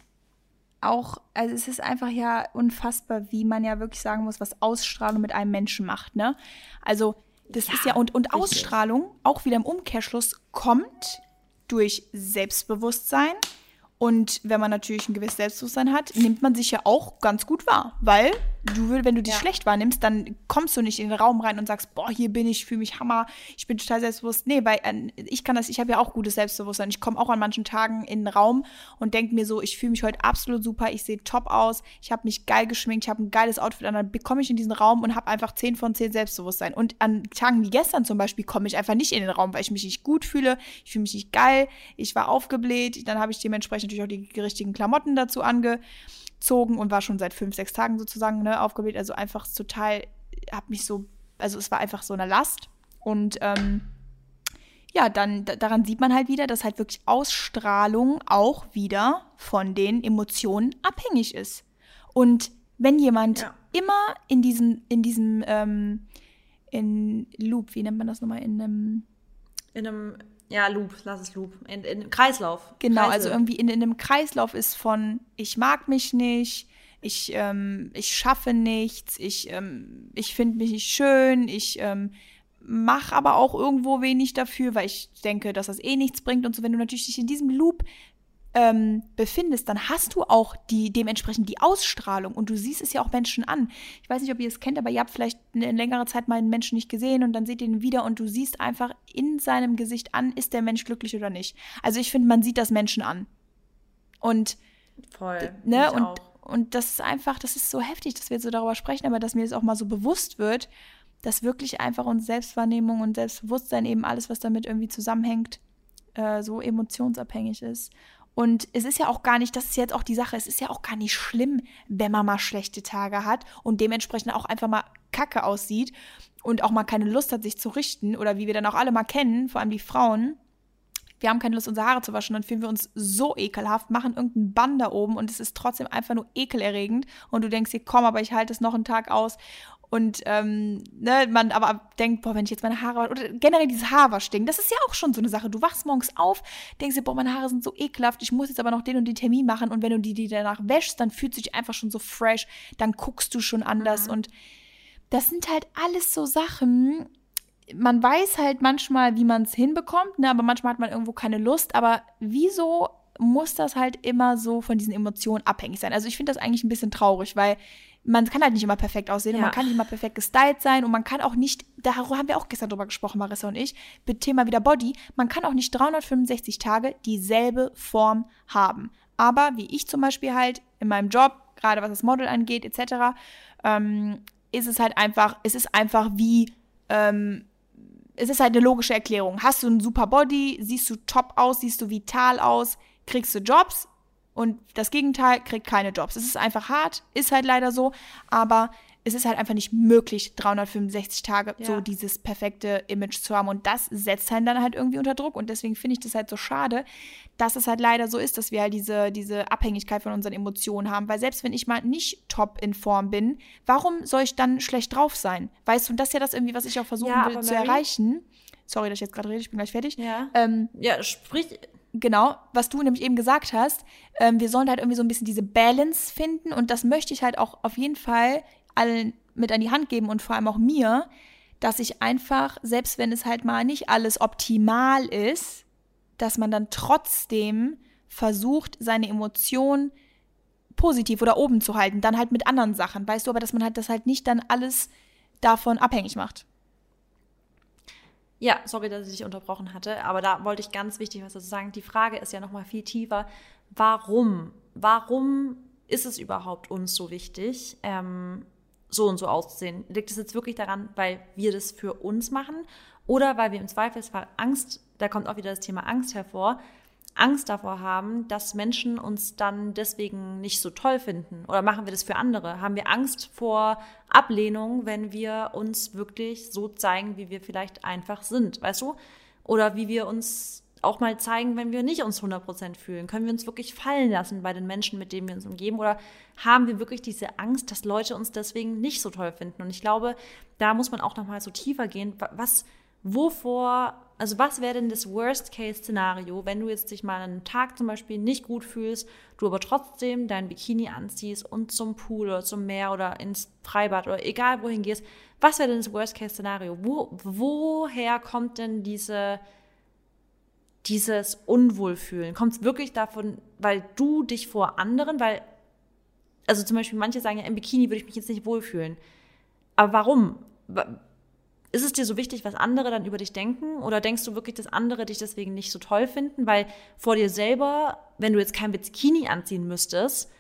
auch, also es ist einfach ja unfassbar, wie man ja wirklich sagen muss, was Ausstrahlung mit einem Menschen macht, ne? Also, das ja, ist ja, und, und Ausstrahlung, auch wieder im Umkehrschluss, kommt durch Selbstbewusstsein Und wenn man natürlich ein gewisses Selbstbewusstsein hat, nimmt man sich ja auch ganz gut wahr. Weil du, wenn du dich Ja. schlecht wahrnimmst, dann kommst du nicht in den Raum rein und sagst, boah, hier bin ich, fühle mich Hammer, ich bin total selbstbewusst. Nee, weil äh, ich kann das, ich habe ja auch gutes Selbstbewusstsein. Ich komme auch an manchen Tagen in den Raum und denke mir so, ich fühle mich heute absolut super, ich sehe top aus, ich habe mich geil geschminkt, ich habe ein geiles Outfit an, dann bekomme ich in diesen Raum und habe einfach 10 von 10 Selbstbewusstsein. Und an Tagen wie gestern zum Beispiel komme ich einfach nicht in den Raum, weil ich mich nicht gut fühle, ich fühle mich nicht geil, ich war aufgebläht, dann habe ich dementsprechend natürlich auch die richtigen Klamotten dazu angezogen und war schon seit fünf, sechs Tagen sozusagen ne, aufgebläht. Also einfach total, habe mich so, also es war einfach so eine Last. Und ähm, ja, dann da- daran sieht man halt wieder, dass halt wirklich Ausstrahlung auch wieder von den Emotionen abhängig ist. Und wenn jemand Ja. immer in diesem, in diesem, ähm, in Loop, wie nennt man das nochmal, in einem In einem, ja, Loop, lass es Loop. In, in einem Kreislauf. Genau, Kreisel. also irgendwie in, in einem Kreislauf ist von ich mag mich nicht, ich, ähm, ich schaffe nichts, ich, ähm, ich finde mich nicht schön, ich ähm, mache aber auch irgendwo wenig dafür, weil ich denke, dass das eh nichts bringt und so. Wenn du natürlich dich in diesem Loop ähm, befindest, dann hast du auch die dementsprechend die Ausstrahlung und du siehst es ja auch Menschen an. Ich weiß nicht, ob ihr es kennt, aber ihr habt vielleicht eine längere Zeit mal einen Menschen nicht gesehen und dann seht ihr ihn wieder und du siehst einfach in seinem Gesicht an, ist der Mensch glücklich oder nicht. Also ich finde, man sieht das Menschen an. Und Voll. ne, und, auch. und das ist einfach, das ist so heftig, dass wir jetzt so darüber sprechen, aber dass mir das auch mal so bewusst wird, dass wirklich einfach uns Selbstwahrnehmung und Selbstbewusstsein eben alles, was damit irgendwie zusammenhängt, äh, so emotionsabhängig ist. Und es ist ja auch gar nicht, das ist jetzt auch die Sache, es ist ja auch gar nicht schlimm, wenn man mal schlechte Tage hat und dementsprechend auch einfach mal kacke aussieht und auch mal keine Lust hat, sich zu richten oder wie wir dann auch alle mal kennen, vor allem die Frauen, wir haben keine Lust, unsere Haare zu waschen, dann fühlen wir uns so ekelhaft, machen irgendeinen Bann da oben und es ist trotzdem einfach nur ekelerregend und du denkst dir, komm, aber ich halte es noch einen Tag aus und ähm, ne, man aber denkt, boah, wenn ich jetzt meine Haare oder generell dieses Haarwaschding, das ist ja auch schon so eine Sache. Du wachst morgens auf, denkst dir, boah, meine Haare sind so ekelhaft, ich muss jetzt aber noch den und den Termin machen und wenn du die, die danach wäschst, dann fühlt sich einfach schon so fresh, dann guckst du schon anders und das sind halt alles so Sachen, man weiß halt manchmal, wie man es hinbekommt, ne, aber manchmal hat man irgendwo keine Lust. Aber wieso muss das halt immer so von diesen Emotionen abhängig sein? Also ich finde das eigentlich ein bisschen traurig, weil man kann halt nicht immer perfekt aussehen und Ja. man kann nicht immer perfekt gestylt sein und man kann auch nicht, darüber haben wir auch gestern drüber gesprochen, Marissa und ich, mit Thema wieder Body, man kann auch nicht 365 Tage dieselbe Form haben. Aber wie ich zum Beispiel halt in meinem Job, gerade was das Model angeht, etc., ähm, ist es halt einfach, es ist einfach wie, ähm, es ist halt eine logische Erklärung. Hast du einen super Body, siehst du top aus, siehst du vital aus, kriegst du Jobs und das Gegenteil kriegt keine Jobs. Es ist einfach hart, ist halt leider so, aber es ist halt einfach nicht möglich, 365 Tage Ja. so dieses perfekte Image zu haben und das setzt einen dann halt irgendwie unter Druck und deswegen finde ich das halt so schade, dass es halt leider so ist, dass wir halt diese, diese Abhängigkeit von unseren Emotionen haben, weil selbst wenn ich mal nicht top in Form bin, warum soll ich dann schlecht drauf sein? Weißt du, und das ist ja das irgendwie, was ich auch versuchen Ja, will zu Mary- erreichen. Sorry, dass ich jetzt gerade rede, ich bin gleich fertig. Ja. Ähm, Ja, sprich. Genau, was du nämlich eben gesagt hast, ähm, wir sollen halt irgendwie so ein bisschen diese Balance finden und das möchte ich halt auch auf jeden Fall allen mit an die Hand geben und vor allem auch mir, dass ich einfach, selbst wenn es halt mal nicht alles optimal ist, dass man dann trotzdem versucht, seine Emotionen positiv oder oben zu halten, dann halt mit anderen Sachen, weißt du, aber dass man halt das halt nicht dann alles davon abhängig macht. Ja, sorry, dass ich dich unterbrochen hatte, aber da wollte ich ganz wichtig was dazu sagen. Die Frage ist ja noch mal viel tiefer. Warum? Warum ist es überhaupt uns so wichtig, ähm, so und so auszusehen? Liegt es jetzt wirklich daran, weil wir das für uns machen oder weil wir im Zweifelsfall Angst, da kommt auch wieder das Thema Angst hervor, Angst davor haben, dass Menschen uns dann deswegen nicht so toll finden? Oder machen wir das für andere? Haben wir Angst vor Ablehnung, wenn wir uns wirklich so zeigen, wie wir vielleicht einfach sind? Weißt du? Oder wie wir uns auch mal zeigen, wenn wir nicht uns 100% fühlen? Können wir uns wirklich fallen lassen bei den Menschen, mit denen wir uns umgeben? Oder haben wir wirklich diese Angst, dass Leute uns deswegen nicht so toll finden? Und ich glaube, da muss man auch noch mal so tiefer gehen. Was, wovor, also was wäre denn das Worst-Case-Szenario, wenn du jetzt dich mal einen Tag zum Beispiel nicht gut fühlst, du aber trotzdem dein Bikini anziehst und zum Pool oder zum Meer oder ins Freibad oder egal wohin gehst? Was wäre denn das Worst-Case-Szenario? Wo, woher kommt denn diese dieses Unwohlfühlen? Kommt es wirklich davon, weil du dich vor anderen, weil, also zum Beispiel manche sagen ja, im Bikini würde ich mich jetzt nicht wohlfühlen. Aber warum? Ist es dir so wichtig, was andere dann über dich denken? Oder denkst du wirklich, dass andere dich deswegen nicht so toll finden? Weil vor dir selber, wenn du jetzt kein Bikini anziehen müsstest,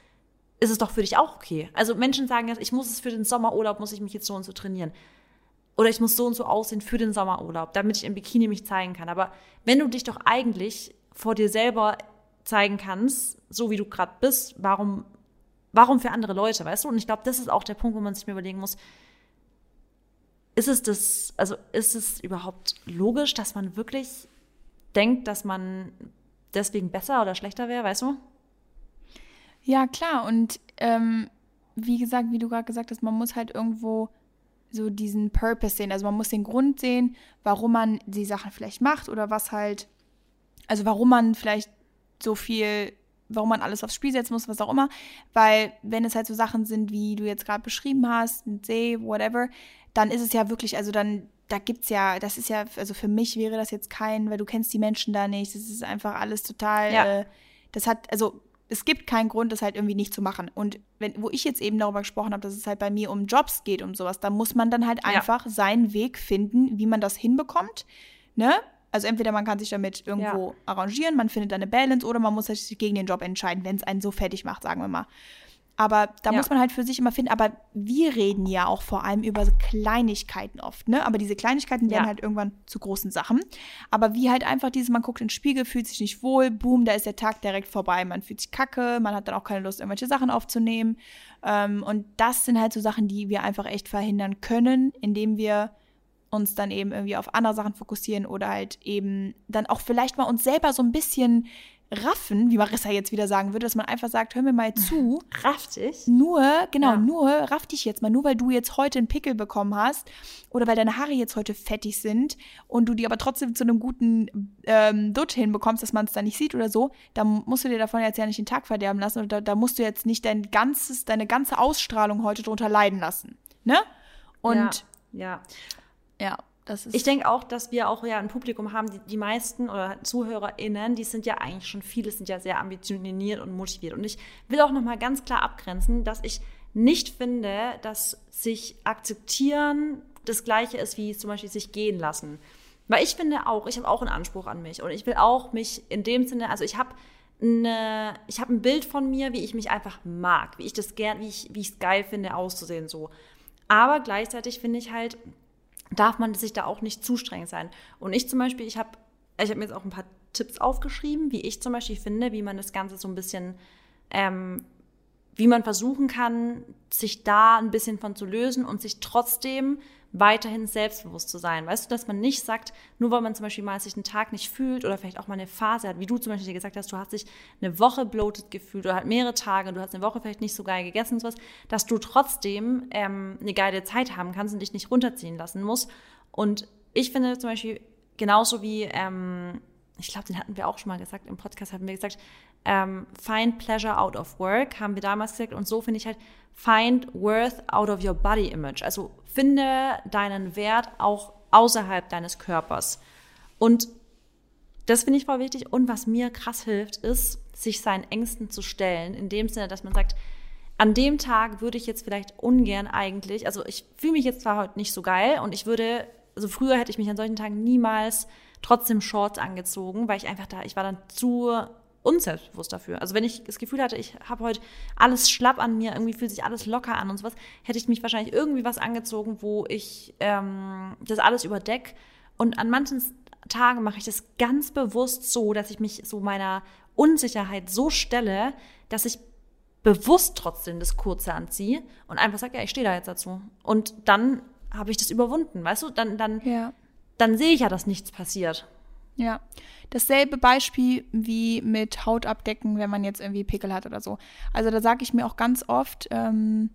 ist es doch für dich auch okay. Also Menschen sagen jetzt, ich muss es für den Sommerurlaub, muss ich mich jetzt so und so trainieren. Oder ich muss so und so aussehen für den Sommerurlaub, damit ich im Bikini mich zeigen kann. Aber wenn du dich doch eigentlich vor dir selber zeigen kannst, so wie du gerade bist, warum, warum für andere Leute, weißt du? Und ich glaube, das ist auch der Punkt, wo man sich mir überlegen muss, ist es das, also ist es überhaupt logisch, dass man wirklich denkt, dass man deswegen besser oder schlechter wäre, weißt du? Ja, klar. Und ähm, wie gesagt, wie du gerade gesagt hast, man muss halt irgendwo so diesen Purpose sehen. Also man muss den Grund sehen, warum man die Sachen vielleicht macht oder was halt, also warum man vielleicht so viel, warum man alles aufs Spiel setzen muss, was auch immer. Weil wenn es halt so Sachen sind, wie du jetzt gerade beschrieben hast, mit See, whatever, dann ist es ja wirklich, also dann, da gibt's ja, das ist ja, also für mich wäre das jetzt kein, weil du kennst die Menschen da nicht, das ist einfach alles total, ja. äh, das hat, also es gibt keinen Grund, das halt irgendwie nicht zu machen. Und wenn, wo ich jetzt eben darüber gesprochen habe, dass es halt bei mir um Jobs geht, um sowas, da muss man dann halt einfach ja. seinen Weg finden, wie man das hinbekommt. Ne? Also entweder man kann sich damit irgendwo ja. arrangieren, man findet eine Balance, oder man muss sich gegen den Job entscheiden, wenn es einen so fertig macht, sagen wir mal. Aber da ja. muss man halt für sich immer finden. Aber wir reden ja auch vor allem über Kleinigkeiten oft, ne? Aber diese Kleinigkeiten werden ja. halt irgendwann zu großen Sachen. Aber wie halt einfach dieses, man guckt in den Spiegel, fühlt sich nicht wohl, boom, da ist der Tag direkt vorbei. Man fühlt sich kacke, man hat dann auch keine Lust, irgendwelche Sachen aufzunehmen. Ähm, und das sind halt so Sachen, die wir einfach echt verhindern können, indem wir uns dann eben irgendwie auf andere Sachen fokussieren oder halt eben dann auch vielleicht mal uns selber so ein bisschen raffen, wie Marissa jetzt wieder sagen würde, dass man einfach sagt, hör mir mal zu. Raff dich? Nur, genau, ja. nur raff dich jetzt mal, nur weil du jetzt heute einen Pickel bekommen hast oder weil deine Haare jetzt heute fettig sind und du die aber trotzdem zu einem guten ähm, Dutt hinbekommst, dass man es dann nicht sieht oder so, dann musst du dir davon jetzt ja nicht den Tag verderben lassen oder da, da musst du jetzt nicht dein ganzes, deine ganze Ausstrahlung heute drunter leiden lassen. Ne? Und ja. ja. ja ich denke auch, dass wir auch ja ein Publikum haben, die, die meisten oder ZuhörerInnen, die sind ja eigentlich schon viele, sind ja sehr ambitioniert und motiviert. Und ich will auch nochmal ganz klar abgrenzen, dass ich nicht finde, dass sich akzeptieren das Gleiche ist, wie zum Beispiel sich gehen lassen. Weil ich finde auch, ich habe auch einen Anspruch an mich und ich will auch mich in dem Sinne, also ich habe eine, ich habe ein Bild von mir, wie ich mich einfach mag, wie ich das gern, wie ich, es geil finde, auszusehen so. Aber gleichzeitig finde ich halt, darf man sich da auch nicht zu streng sein. Und ich zum Beispiel, ich habe ich hab mir jetzt auch ein paar Tipps aufgeschrieben, wie ich zum Beispiel finde, wie man das Ganze so ein bisschen, ähm, wie man versuchen kann, sich da ein bisschen von zu lösen und sich trotzdem weiterhin selbstbewusst zu sein. Weißt du, dass man nicht sagt, nur weil man zum Beispiel mal sich einen Tag nicht fühlt oder vielleicht auch mal eine Phase hat, wie du zum Beispiel gesagt hast, du hast dich eine Woche bloated gefühlt oder halt mehrere Tage, du hast eine Woche vielleicht nicht so geil gegessen und sowas, dass du trotzdem ähm, eine geile Zeit haben kannst und dich nicht runterziehen lassen musst. Und ich finde zum Beispiel genauso wie, ähm, ich glaube, den hatten wir auch schon mal gesagt, im Podcast hatten wir gesagt, ähm, find pleasure out of work, haben wir damals gesagt. Und so finde ich halt, find worth out of your body image. Also finde deinen Wert auch außerhalb deines Körpers. Und das finde ich voll wichtig. Und was mir krass hilft, ist, sich seinen Ängsten zu stellen. In dem Sinne, dass man sagt, an dem Tag würde ich jetzt vielleicht ungern eigentlich, also ich fühle mich jetzt zwar heute nicht so geil und ich würde, also früher hätte ich mich an solchen Tagen niemals trotzdem Shorts angezogen, weil ich einfach da, ich war dann zu unselbstbewusst dafür. Also wenn ich das Gefühl hatte, ich habe heute alles schlapp an mir, irgendwie fühlt sich alles locker an und sowas, hätte ich mich wahrscheinlich irgendwie was angezogen, wo ich ähm, das alles überdeck. Und an manchen Tagen mache ich das ganz bewusst so, dass ich mich so meiner Unsicherheit so stelle, dass ich bewusst trotzdem das Kurze anziehe und einfach sage, ja, ich stehe da jetzt dazu. Und dann habe ich das überwunden, weißt du? Dann, dann, ja. dann sehe ich ja, dass nichts passiert. Ja, dasselbe Beispiel wie mit Haut abdecken, wenn man jetzt irgendwie Pickel hat oder so. Also da sage ich mir auch ganz oft, ähm,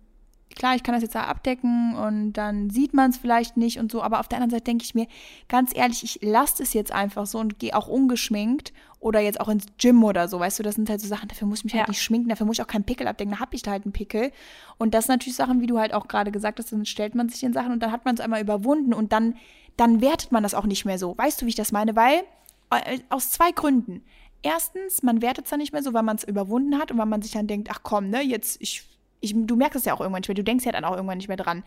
klar, ich kann das jetzt da abdecken und dann sieht man es vielleicht nicht und so, aber auf der anderen Seite denke ich mir, ganz ehrlich, ich lasse es jetzt einfach so und gehe auch ungeschminkt oder jetzt auch ins Gym oder so, weißt du, das sind halt so Sachen, dafür muss ich mich halt ja. halt nicht schminken, dafür muss ich auch keinen Pickel abdecken, da habe ich da halt einen Pickel und das sind natürlich Sachen, wie du halt auch gerade gesagt hast, dann stellt man sich den Sachen und dann hat man es einmal überwunden und dann dann wertet man das auch nicht mehr so. Weißt du, wie ich das meine? Weil äh, aus zwei Gründen. Erstens, man wertet es dann nicht mehr so, weil man es überwunden hat und weil man sich dann denkt, ach komm, ne, jetzt, ich, ich, du merkst es ja auch irgendwann nicht mehr, du denkst ja dann auch irgendwann nicht mehr dran.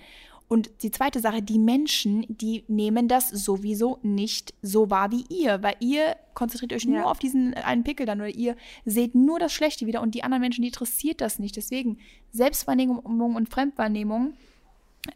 Und die zweite Sache, die Menschen, die nehmen das sowieso nicht so wahr wie ihr, weil ihr konzentriert euch nur auf diesen einen Pickel dann oder ihr seht nur das Schlechte wieder und die anderen Menschen, die interessiert das nicht. Deswegen Selbstwahrnehmung und Fremdwahrnehmung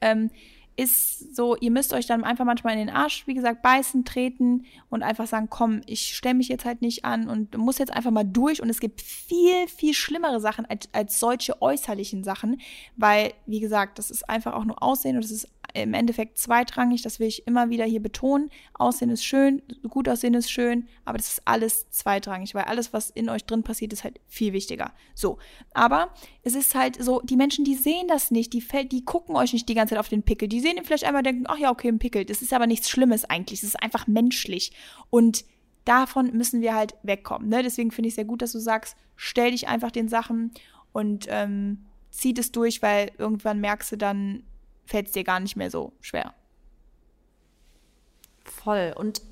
ähm, ist so, ihr müsst euch dann einfach manchmal in den Arsch, wie gesagt, beißen, treten und einfach sagen, komm, ich stelle mich jetzt halt nicht an und muss jetzt einfach mal durch. Und es gibt viel, viel schlimmere Sachen als, als solche äußerlichen Sachen, weil, wie gesagt, das ist einfach auch nur Aussehen und das ist im Endeffekt zweitrangig, das will ich immer wieder hier betonen. Aussehen ist schön, gut aussehen ist schön, aber das ist alles zweitrangig, weil alles, was in euch drin passiert, ist halt viel wichtiger. So, aber es ist halt so, die Menschen, die sehen das nicht, die, die gucken euch nicht die ganze Zeit auf den Pickel, die sehen ihn vielleicht einmal denken, ach ja, okay, ein Pickel, das ist aber nichts Schlimmes eigentlich, das ist einfach menschlich und davon müssen wir halt wegkommen. Ne? Deswegen finde ich sehr gut, dass du sagst, stell dich einfach den Sachen und ähm, zieh das durch, weil irgendwann merkst du dann, fällt es dir gar nicht mehr so schwer. Voll. Und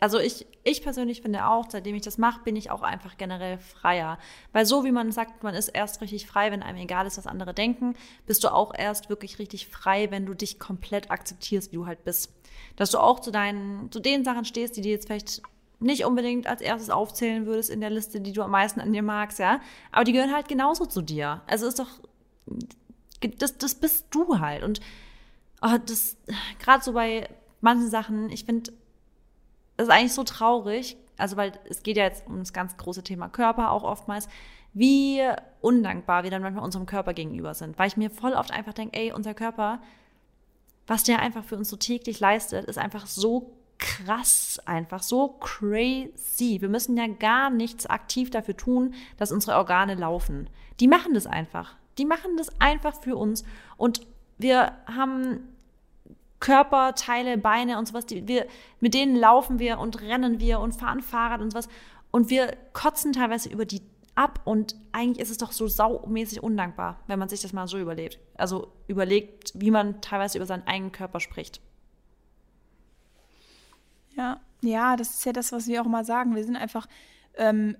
also ich, ich persönlich finde auch, seitdem ich das mache, bin ich auch einfach generell freier. Weil so wie man sagt, man ist erst richtig frei, wenn einem egal ist, was andere denken, bist du auch erst wirklich richtig frei, wenn du dich komplett akzeptierst, wie du halt bist. Dass du auch zu deinen, zu den Sachen stehst, die dir jetzt vielleicht nicht unbedingt als erstes aufzählen würdest in der Liste, die du am meisten an dir magst, ja. Aber die gehören halt genauso zu dir. Also ist doch, das, das bist du halt. Und oh, das, gerade so bei manchen Sachen, ich finde, das ist eigentlich so traurig, also weil es geht ja jetzt um das ganz große Thema Körper auch oftmals, wie undankbar wir dann manchmal unserem Körper gegenüber sind. Weil ich mir voll oft einfach denke, ey, unser Körper, was der einfach für uns so täglich leistet, ist einfach so krass, einfach so crazy. Wir müssen ja gar nichts aktiv dafür tun, dass unsere Organe laufen. Die machen das einfach. Die machen das einfach für uns. Und wir haben Körperteile, Beine und sowas, die wir, mit denen laufen wir und rennen wir und fahren Fahrrad und sowas. Und wir kotzen teilweise über die ab und eigentlich ist es doch so saumäßig undankbar, wenn man sich das mal so überlegt. Also überlegt, wie man teilweise über seinen eigenen Körper spricht. Ja, ja, das ist ja das, was wir auch mal sagen. Wir sind einfach ähm,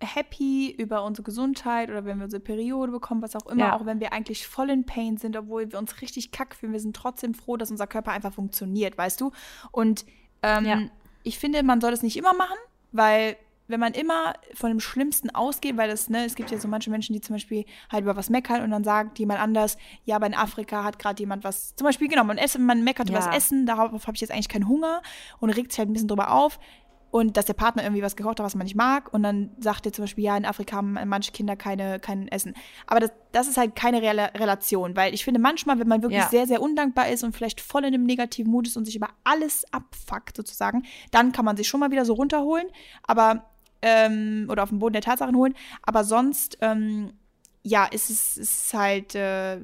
happy über unsere Gesundheit oder wenn wir unsere Periode bekommen, was auch immer, ja. auch wenn wir eigentlich voll in Pain sind, obwohl wir uns richtig kack fühlen, wir sind trotzdem froh, dass unser Körper einfach funktioniert, weißt du? Und ähm, ja. ich finde, man soll das nicht immer machen, weil wenn man immer von dem Schlimmsten ausgeht, weil das, ne, es gibt ja so manche Menschen, die zum Beispiel halt über was meckern und dann sagt jemand anders, ja, aber in Afrika hat gerade jemand was, zum Beispiel, genau, man, man meckert ja. über das Essen, darauf habe ich jetzt eigentlich keinen Hunger und regt sich halt ein bisschen drüber auf und dass der Partner irgendwie was gekocht hat, was man nicht mag. Und dann sagt er zum Beispiel, ja, in Afrika haben manche Kinder keine, kein Essen. Aber das, das ist halt keine reelle Relation, weil ich finde manchmal, wenn man wirklich ja. sehr, sehr undankbar ist und vielleicht voll in einem negativen Mut ist und sich über alles abfuckt sozusagen, dann kann man sich schon mal wieder so runterholen, aber ähm, oder auf den Boden der Tatsachen holen. Aber sonst, ähm, ja, ist es ist halt äh,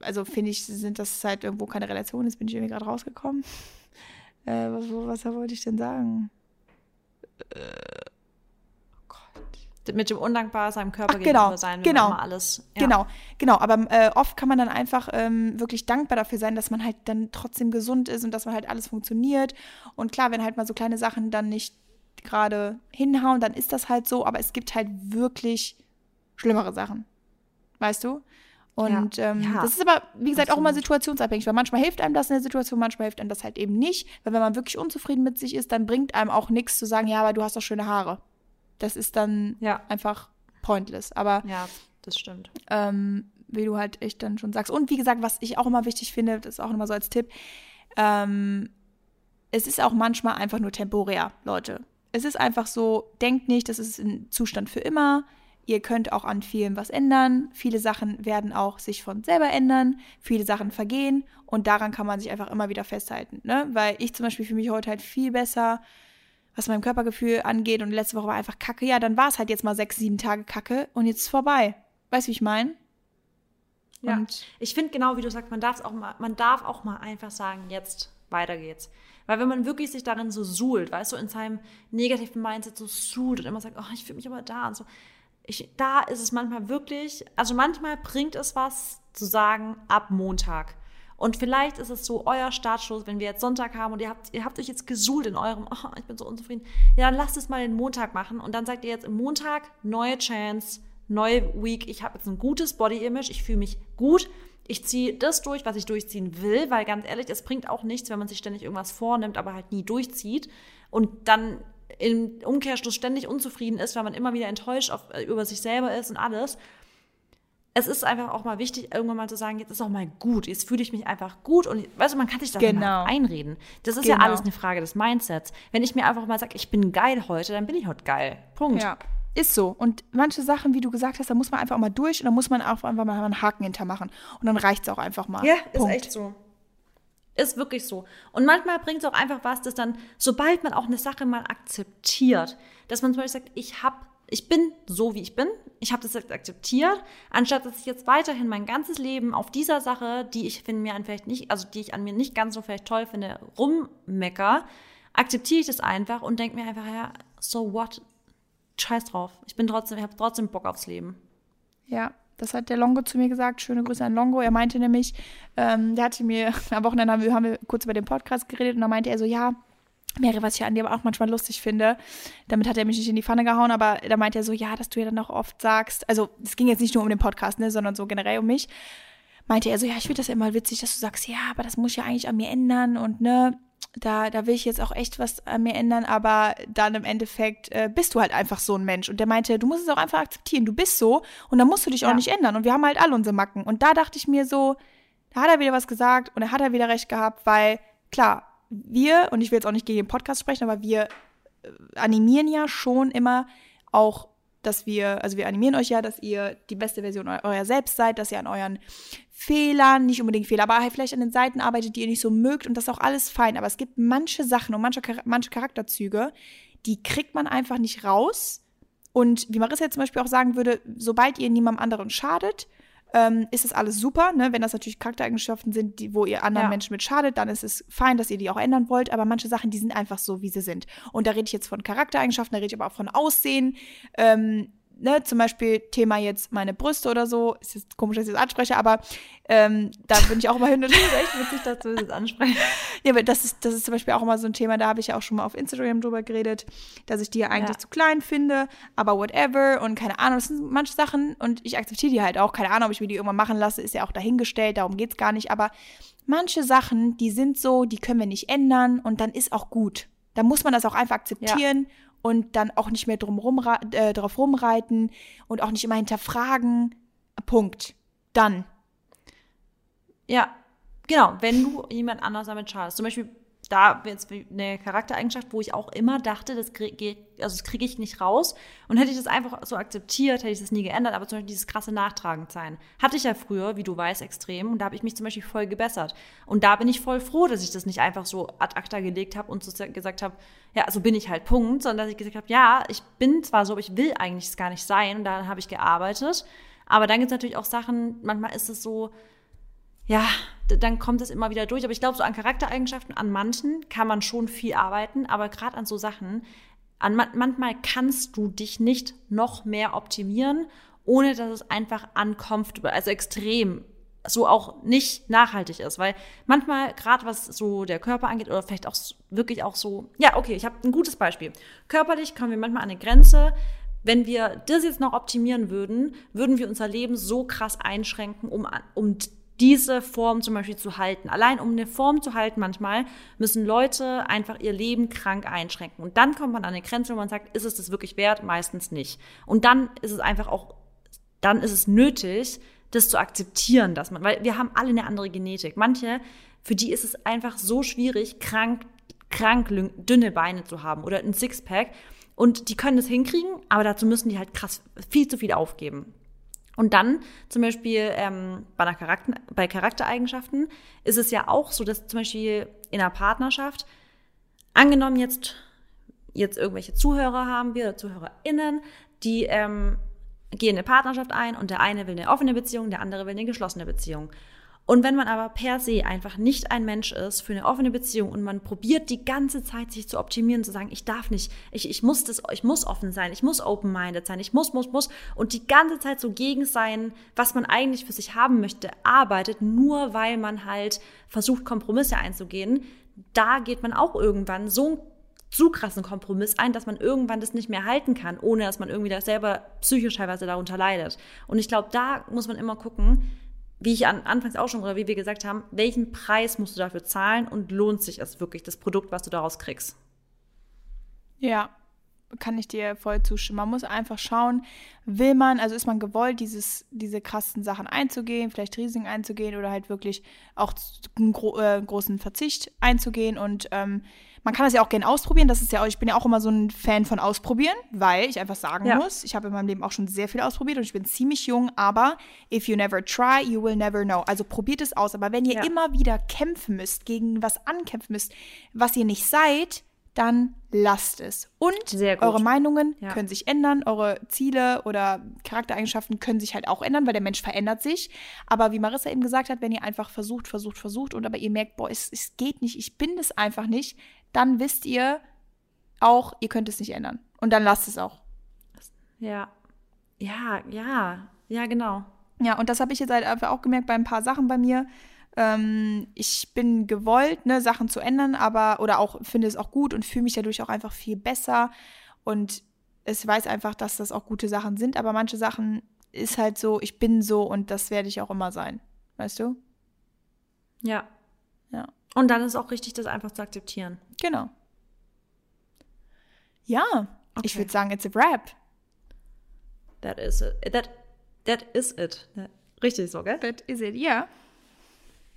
also finde ich, sind das halt irgendwo keine Relation. Jetzt bin ich irgendwie gerade rausgekommen. Äh, was, was, wollte ich denn sagen? Äh, oh Gott. Mit dem undankbar seinem Körper Ach, genau, gegenüber sein, genau, immer alles. Ja. Genau, genau. Aber äh, oft kann man dann einfach ähm, wirklich dankbar dafür sein, dass man halt dann trotzdem gesund ist und dass man halt alles funktioniert. Und klar, wenn halt mal so kleine Sachen dann nicht gerade hinhauen, dann ist das halt so. Aber es gibt halt wirklich schlimmere Sachen. Weißt du? Und ja. Ähm, ja. das ist aber, wie gesagt, Absolut. auch immer situationsabhängig, weil manchmal hilft einem das in der Situation, manchmal hilft einem das halt eben nicht. Weil wenn man wirklich unzufrieden mit sich ist, dann bringt einem auch nichts zu sagen, ja, aber du hast doch schöne Haare. Das ist dann ja. einfach pointless. Aber ja, das stimmt. Ähm, wie du halt echt dann schon sagst. Und wie gesagt, was ich auch immer wichtig finde, das ist auch immer so als Tipp, ähm, es ist auch manchmal einfach nur temporär, Leute. Es ist einfach so, denkt nicht, das ist ein Zustand für immer Ihr könnt auch an vielen was ändern. Viele Sachen werden auch sich von selber ändern. Viele Sachen vergehen. Und daran kann man sich einfach immer wieder festhalten. Ne? Weil ich zum Beispiel fühle mich heute halt viel besser, was mein Körpergefühl angeht. Und letzte Woche war einfach kacke. Ja, dann war es halt jetzt mal sechs, sieben Tage kacke. Und jetzt ist es vorbei. Weißt du, wie ich meine? Ja. Und ich finde genau, wie du sagst, man darf auch mal, man darf auch mal einfach sagen, jetzt weiter geht's. Weil wenn man wirklich sich darin so suhlt, weißt du, in seinem negativen Mindset so suhlt und immer sagt, oh, ich fühle mich aber da und so, ich, da ist es manchmal wirklich, also manchmal bringt es was zu sagen ab Montag. Und vielleicht ist es so euer Startschuss, wenn wir jetzt Sonntag haben und ihr habt, ihr habt euch jetzt gesuhlt in eurem, oh, ich bin so unzufrieden. Ja, dann lasst es mal den Montag machen und dann sagt ihr jetzt im Montag neue Chance, neue Week. Ich habe jetzt ein gutes Body-Image, ich fühle mich gut. Ich ziehe das durch, was ich durchziehen will, weil ganz ehrlich, es bringt auch nichts, wenn man sich ständig irgendwas vornimmt, aber halt nie durchzieht und dann im Umkehrschluss ständig unzufrieden ist, weil man immer wieder enttäuscht auf, äh, über sich selber ist und alles es ist einfach auch mal wichtig, irgendwann mal zu sagen, jetzt ist auch mal gut, jetzt fühle ich mich einfach gut und weißt du, man kann sich das genau. einreden. Das ist genau. ja alles eine Frage des Mindsets. Wenn ich mir einfach mal sage, ich bin geil heute, dann bin ich heute geil. Punkt. Ja. Ist so. Und manche Sachen, wie du gesagt hast, da muss man einfach mal durch und da muss man auch einfach mal einen Haken hintermachen. Und dann reicht es auch einfach mal. Ja, Punkt. ist echt so. Ist wirklich so. Und manchmal bringt es auch einfach was, dass dann, sobald man auch eine Sache mal akzeptiert, dass man zum Beispiel sagt, ich habe ich bin so, wie ich bin. Ich habe das jetzt akzeptiert, anstatt dass ich jetzt weiterhin mein ganzes Leben auf dieser Sache, die ich finde mir an vielleicht nicht, also die ich an mir nicht ganz so vielleicht toll finde, rummecker, akzeptiere ich das einfach und denke mir einfach, ja, so what? Scheiß drauf. Ich bin trotzdem, ich habe trotzdem Bock aufs Leben. Ja, das hat der Longo zu mir gesagt. Schöne Grüße an Longo. Er meinte nämlich, ähm, der hatte mir, am Wochenende haben wir, haben wir kurz über den Podcast geredet und da meinte er so, ja, Mary, was ich an dir aber auch manchmal lustig finde, damit hat er mich nicht in die Pfanne gehauen, aber da meint er so, ja, dass du ja dann auch oft sagst, also es ging jetzt nicht nur um den Podcast, ne, sondern so generell um mich, meinte er so, ja, ich finde das ja immer witzig, dass du sagst, ja, aber das muss ich ja eigentlich an mir ändern und ne, da, da will ich jetzt auch echt was an mir ändern, aber dann im Endeffekt äh, bist du halt einfach so ein Mensch. Und der meinte, du musst es auch einfach akzeptieren, du bist so und dann musst du dich ja. auch nicht ändern. Und wir haben halt alle unsere Macken. Und da dachte ich mir so, da hat er wieder was gesagt und er hat er wieder recht gehabt, weil klar, wir, und ich will jetzt auch nicht gegen den Podcast sprechen, aber wir äh, animieren ja schon immer auch, dass wir, also wir animieren euch ja, dass ihr die beste Version eurer selbst seid, dass ihr an euren Fehlern, nicht unbedingt Fehler, aber vielleicht an den Seiten arbeitet, die ihr nicht so mögt und das ist auch alles fein. Aber es gibt manche Sachen und manche, manche Charakterzüge, die kriegt man einfach nicht raus. Und wie Marissa jetzt zum Beispiel auch sagen würde, sobald ihr niemandem anderen schadet, ähm, ist das alles super. Ne? Wenn das natürlich Charaktereigenschaften sind, die, wo ihr anderen ja. Menschen mit schadet, dann ist es fein, dass ihr die auch ändern wollt. Aber manche Sachen, die sind einfach so, wie sie sind. Und da rede ich jetzt von Charaktereigenschaften, da rede ich aber auch von Aussehen. Ähm, ne, zum Beispiel Thema jetzt meine Brüste oder so, ist jetzt komisch, dass ich das anspreche, aber ähm, da bin ich auch immer hin und her. echt witzig, dass du das ansprechen. ja, aber das ist, das ist zum Beispiel auch immer so ein Thema, da habe ich ja auch schon mal auf Instagram drüber geredet, dass ich die ja eigentlich ja. zu klein finde, aber whatever und keine Ahnung, das sind manche Sachen und ich akzeptiere die halt auch, keine Ahnung, ob ich mir die irgendwann machen lasse, ist ja auch dahingestellt, darum geht es gar nicht, aber manche Sachen, die sind so, die können wir nicht ändern und dann ist auch gut. Da muss man das auch einfach akzeptieren ja und dann auch nicht mehr drum rum, äh, drauf rumreiten und auch nicht immer hinterfragen. Punkt. Dann. Ja, genau. Wenn du jemand anders damit schadest, zum Beispiel da jetzt eine Charaktereigenschaft, wo ich auch immer dachte, das kriege also das kriege ich nicht raus. Und hätte ich das einfach so akzeptiert, hätte ich das nie geändert. Aber zum Beispiel dieses krasse Nachtragendsein hatte ich ja früher, wie du weißt, extrem. Und da habe ich mich zum Beispiel voll gebessert. Und da bin ich voll froh, dass ich das nicht einfach so ad acta gelegt habe und so gesagt habe, ja, so bin ich halt, Punkt. Sondern dass ich gesagt habe, ja, ich bin zwar so, aber ich will eigentlich es gar nicht sein. Und da habe ich gearbeitet. Aber dann gibt es natürlich auch Sachen, manchmal ist es so, ja, dann kommt es immer wieder durch. Aber ich glaube, so an Charaktereigenschaften, an manchen kann man schon viel arbeiten, aber gerade an so Sachen, an manchmal kannst du dich nicht noch mehr optimieren, ohne dass es einfach uncomfortable, also extrem so auch nicht nachhaltig ist, weil manchmal gerade was so der Körper angeht oder vielleicht auch wirklich auch so, ja, okay, ich habe ein gutes Beispiel. Körperlich kommen wir manchmal an eine Grenze, wenn wir das jetzt noch optimieren würden, würden wir unser Leben so krass einschränken, um, um diese Form zum Beispiel zu halten. Allein um eine Form zu halten, manchmal müssen Leute einfach ihr Leben krank einschränken. Und dann kommt man an eine Grenze, wo man sagt, ist es das wirklich wert? Meistens nicht. Und dann ist es einfach auch, dann ist es nötig, das zu akzeptieren, dass man, weil wir haben alle eine andere Genetik. Manche, für die ist es einfach so schwierig, krank, krank dünne Beine zu haben oder ein Sixpack. Und die können das hinkriegen, aber dazu müssen die halt krass viel zu viel aufgeben. Und dann zum Beispiel ähm, bei, einer Charakter, bei Charaktereigenschaften ist es ja auch so, dass zum Beispiel in einer Partnerschaft, angenommen jetzt, jetzt irgendwelche Zuhörer haben wir oder ZuhörerInnen, die ähm, gehen eine Partnerschaft ein und der eine will eine offene Beziehung, der andere will eine geschlossene Beziehung. Und wenn man aber per se einfach nicht ein Mensch ist für eine offene Beziehung und man probiert die ganze Zeit sich zu optimieren, zu sagen, ich darf nicht, ich, ich muss das, ich muss offen sein, ich muss open-minded sein, ich muss, muss, muss und die ganze Zeit so gegen sein, was man eigentlich für sich haben möchte, arbeitet, nur weil man halt versucht, Kompromisse einzugehen, da geht man auch irgendwann so einen zu krassen Kompromiss ein, dass man irgendwann das nicht mehr halten kann, ohne dass man irgendwie da selber psychisch teilweise darunter leidet. Und ich glaube, da muss man immer gucken, wie ich an, anfangs auch schon oder wie wir gesagt haben, welchen Preis musst du dafür zahlen und lohnt sich es wirklich, das Produkt, was du daraus kriegst? Ja, kann ich dir voll zustimmen. Man muss einfach schauen, will man, also ist man gewollt, dieses, diese krassen Sachen einzugehen, vielleicht Risiken einzugehen oder halt wirklich auch einen gro äh, großen Verzicht einzugehen und ähm, man kann das ja auch gerne ausprobieren. Das ist ja auch, ich bin ja auch immer so ein Fan von Ausprobieren, weil ich einfach sagen ja. muss, ich habe in meinem Leben auch schon sehr viel ausprobiert und ich bin ziemlich jung, aber if you never try, you will never know. Also probiert es aus. Aber wenn ihr ja. immer wieder kämpfen müsst, gegen was ankämpfen müsst, was ihr nicht seid, dann lasst es. Und eure Meinungen ja. können sich ändern, eure Ziele oder Charaktereigenschaften können sich halt auch ändern, weil der Mensch verändert sich. Aber wie Marissa eben gesagt hat, wenn ihr einfach versucht, versucht, versucht und aber ihr merkt, boah, es, es geht nicht, ich bin das einfach nicht, dann wisst ihr auch, ihr könnt es nicht ändern. Und dann lasst es auch. Ja. Ja, ja, ja, genau. Ja, und das habe ich jetzt halt einfach auch gemerkt bei ein paar Sachen bei mir. Ähm, ich bin gewollt, ne, Sachen zu ändern, aber oder auch finde es auch gut und fühle mich dadurch auch einfach viel besser. Und es weiß einfach, dass das auch gute Sachen sind, aber manche Sachen ist halt so, ich bin so und das werde ich auch immer sein. Weißt du? Ja. Ja. Und dann ist auch richtig, das einfach zu akzeptieren. Genau. Ja, okay. ich würde sagen, it's a wrap. That is it. That, that is it. Richtig so, gell? That is it, ja.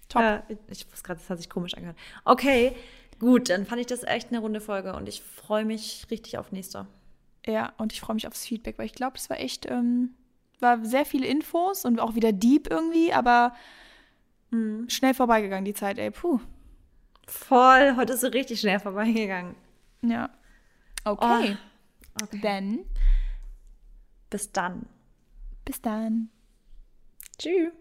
Top. Äh, ich wusste gerade, das hat sich komisch angehört. Okay, gut, dann fand ich das echt eine runde Folge und ich freue mich richtig auf nächste. Ja, und ich freue mich aufs Feedback, weil ich glaube, es war echt, ähm, war sehr viele Infos und auch wieder deep irgendwie, aber mh, schnell vorbeigegangen die Zeit, ey, puh. Voll, heute ist so richtig schnell vorbeigegangen. Ja. Okay. Oh, okay. Then. Bis dann. Bis dann. Tschüss.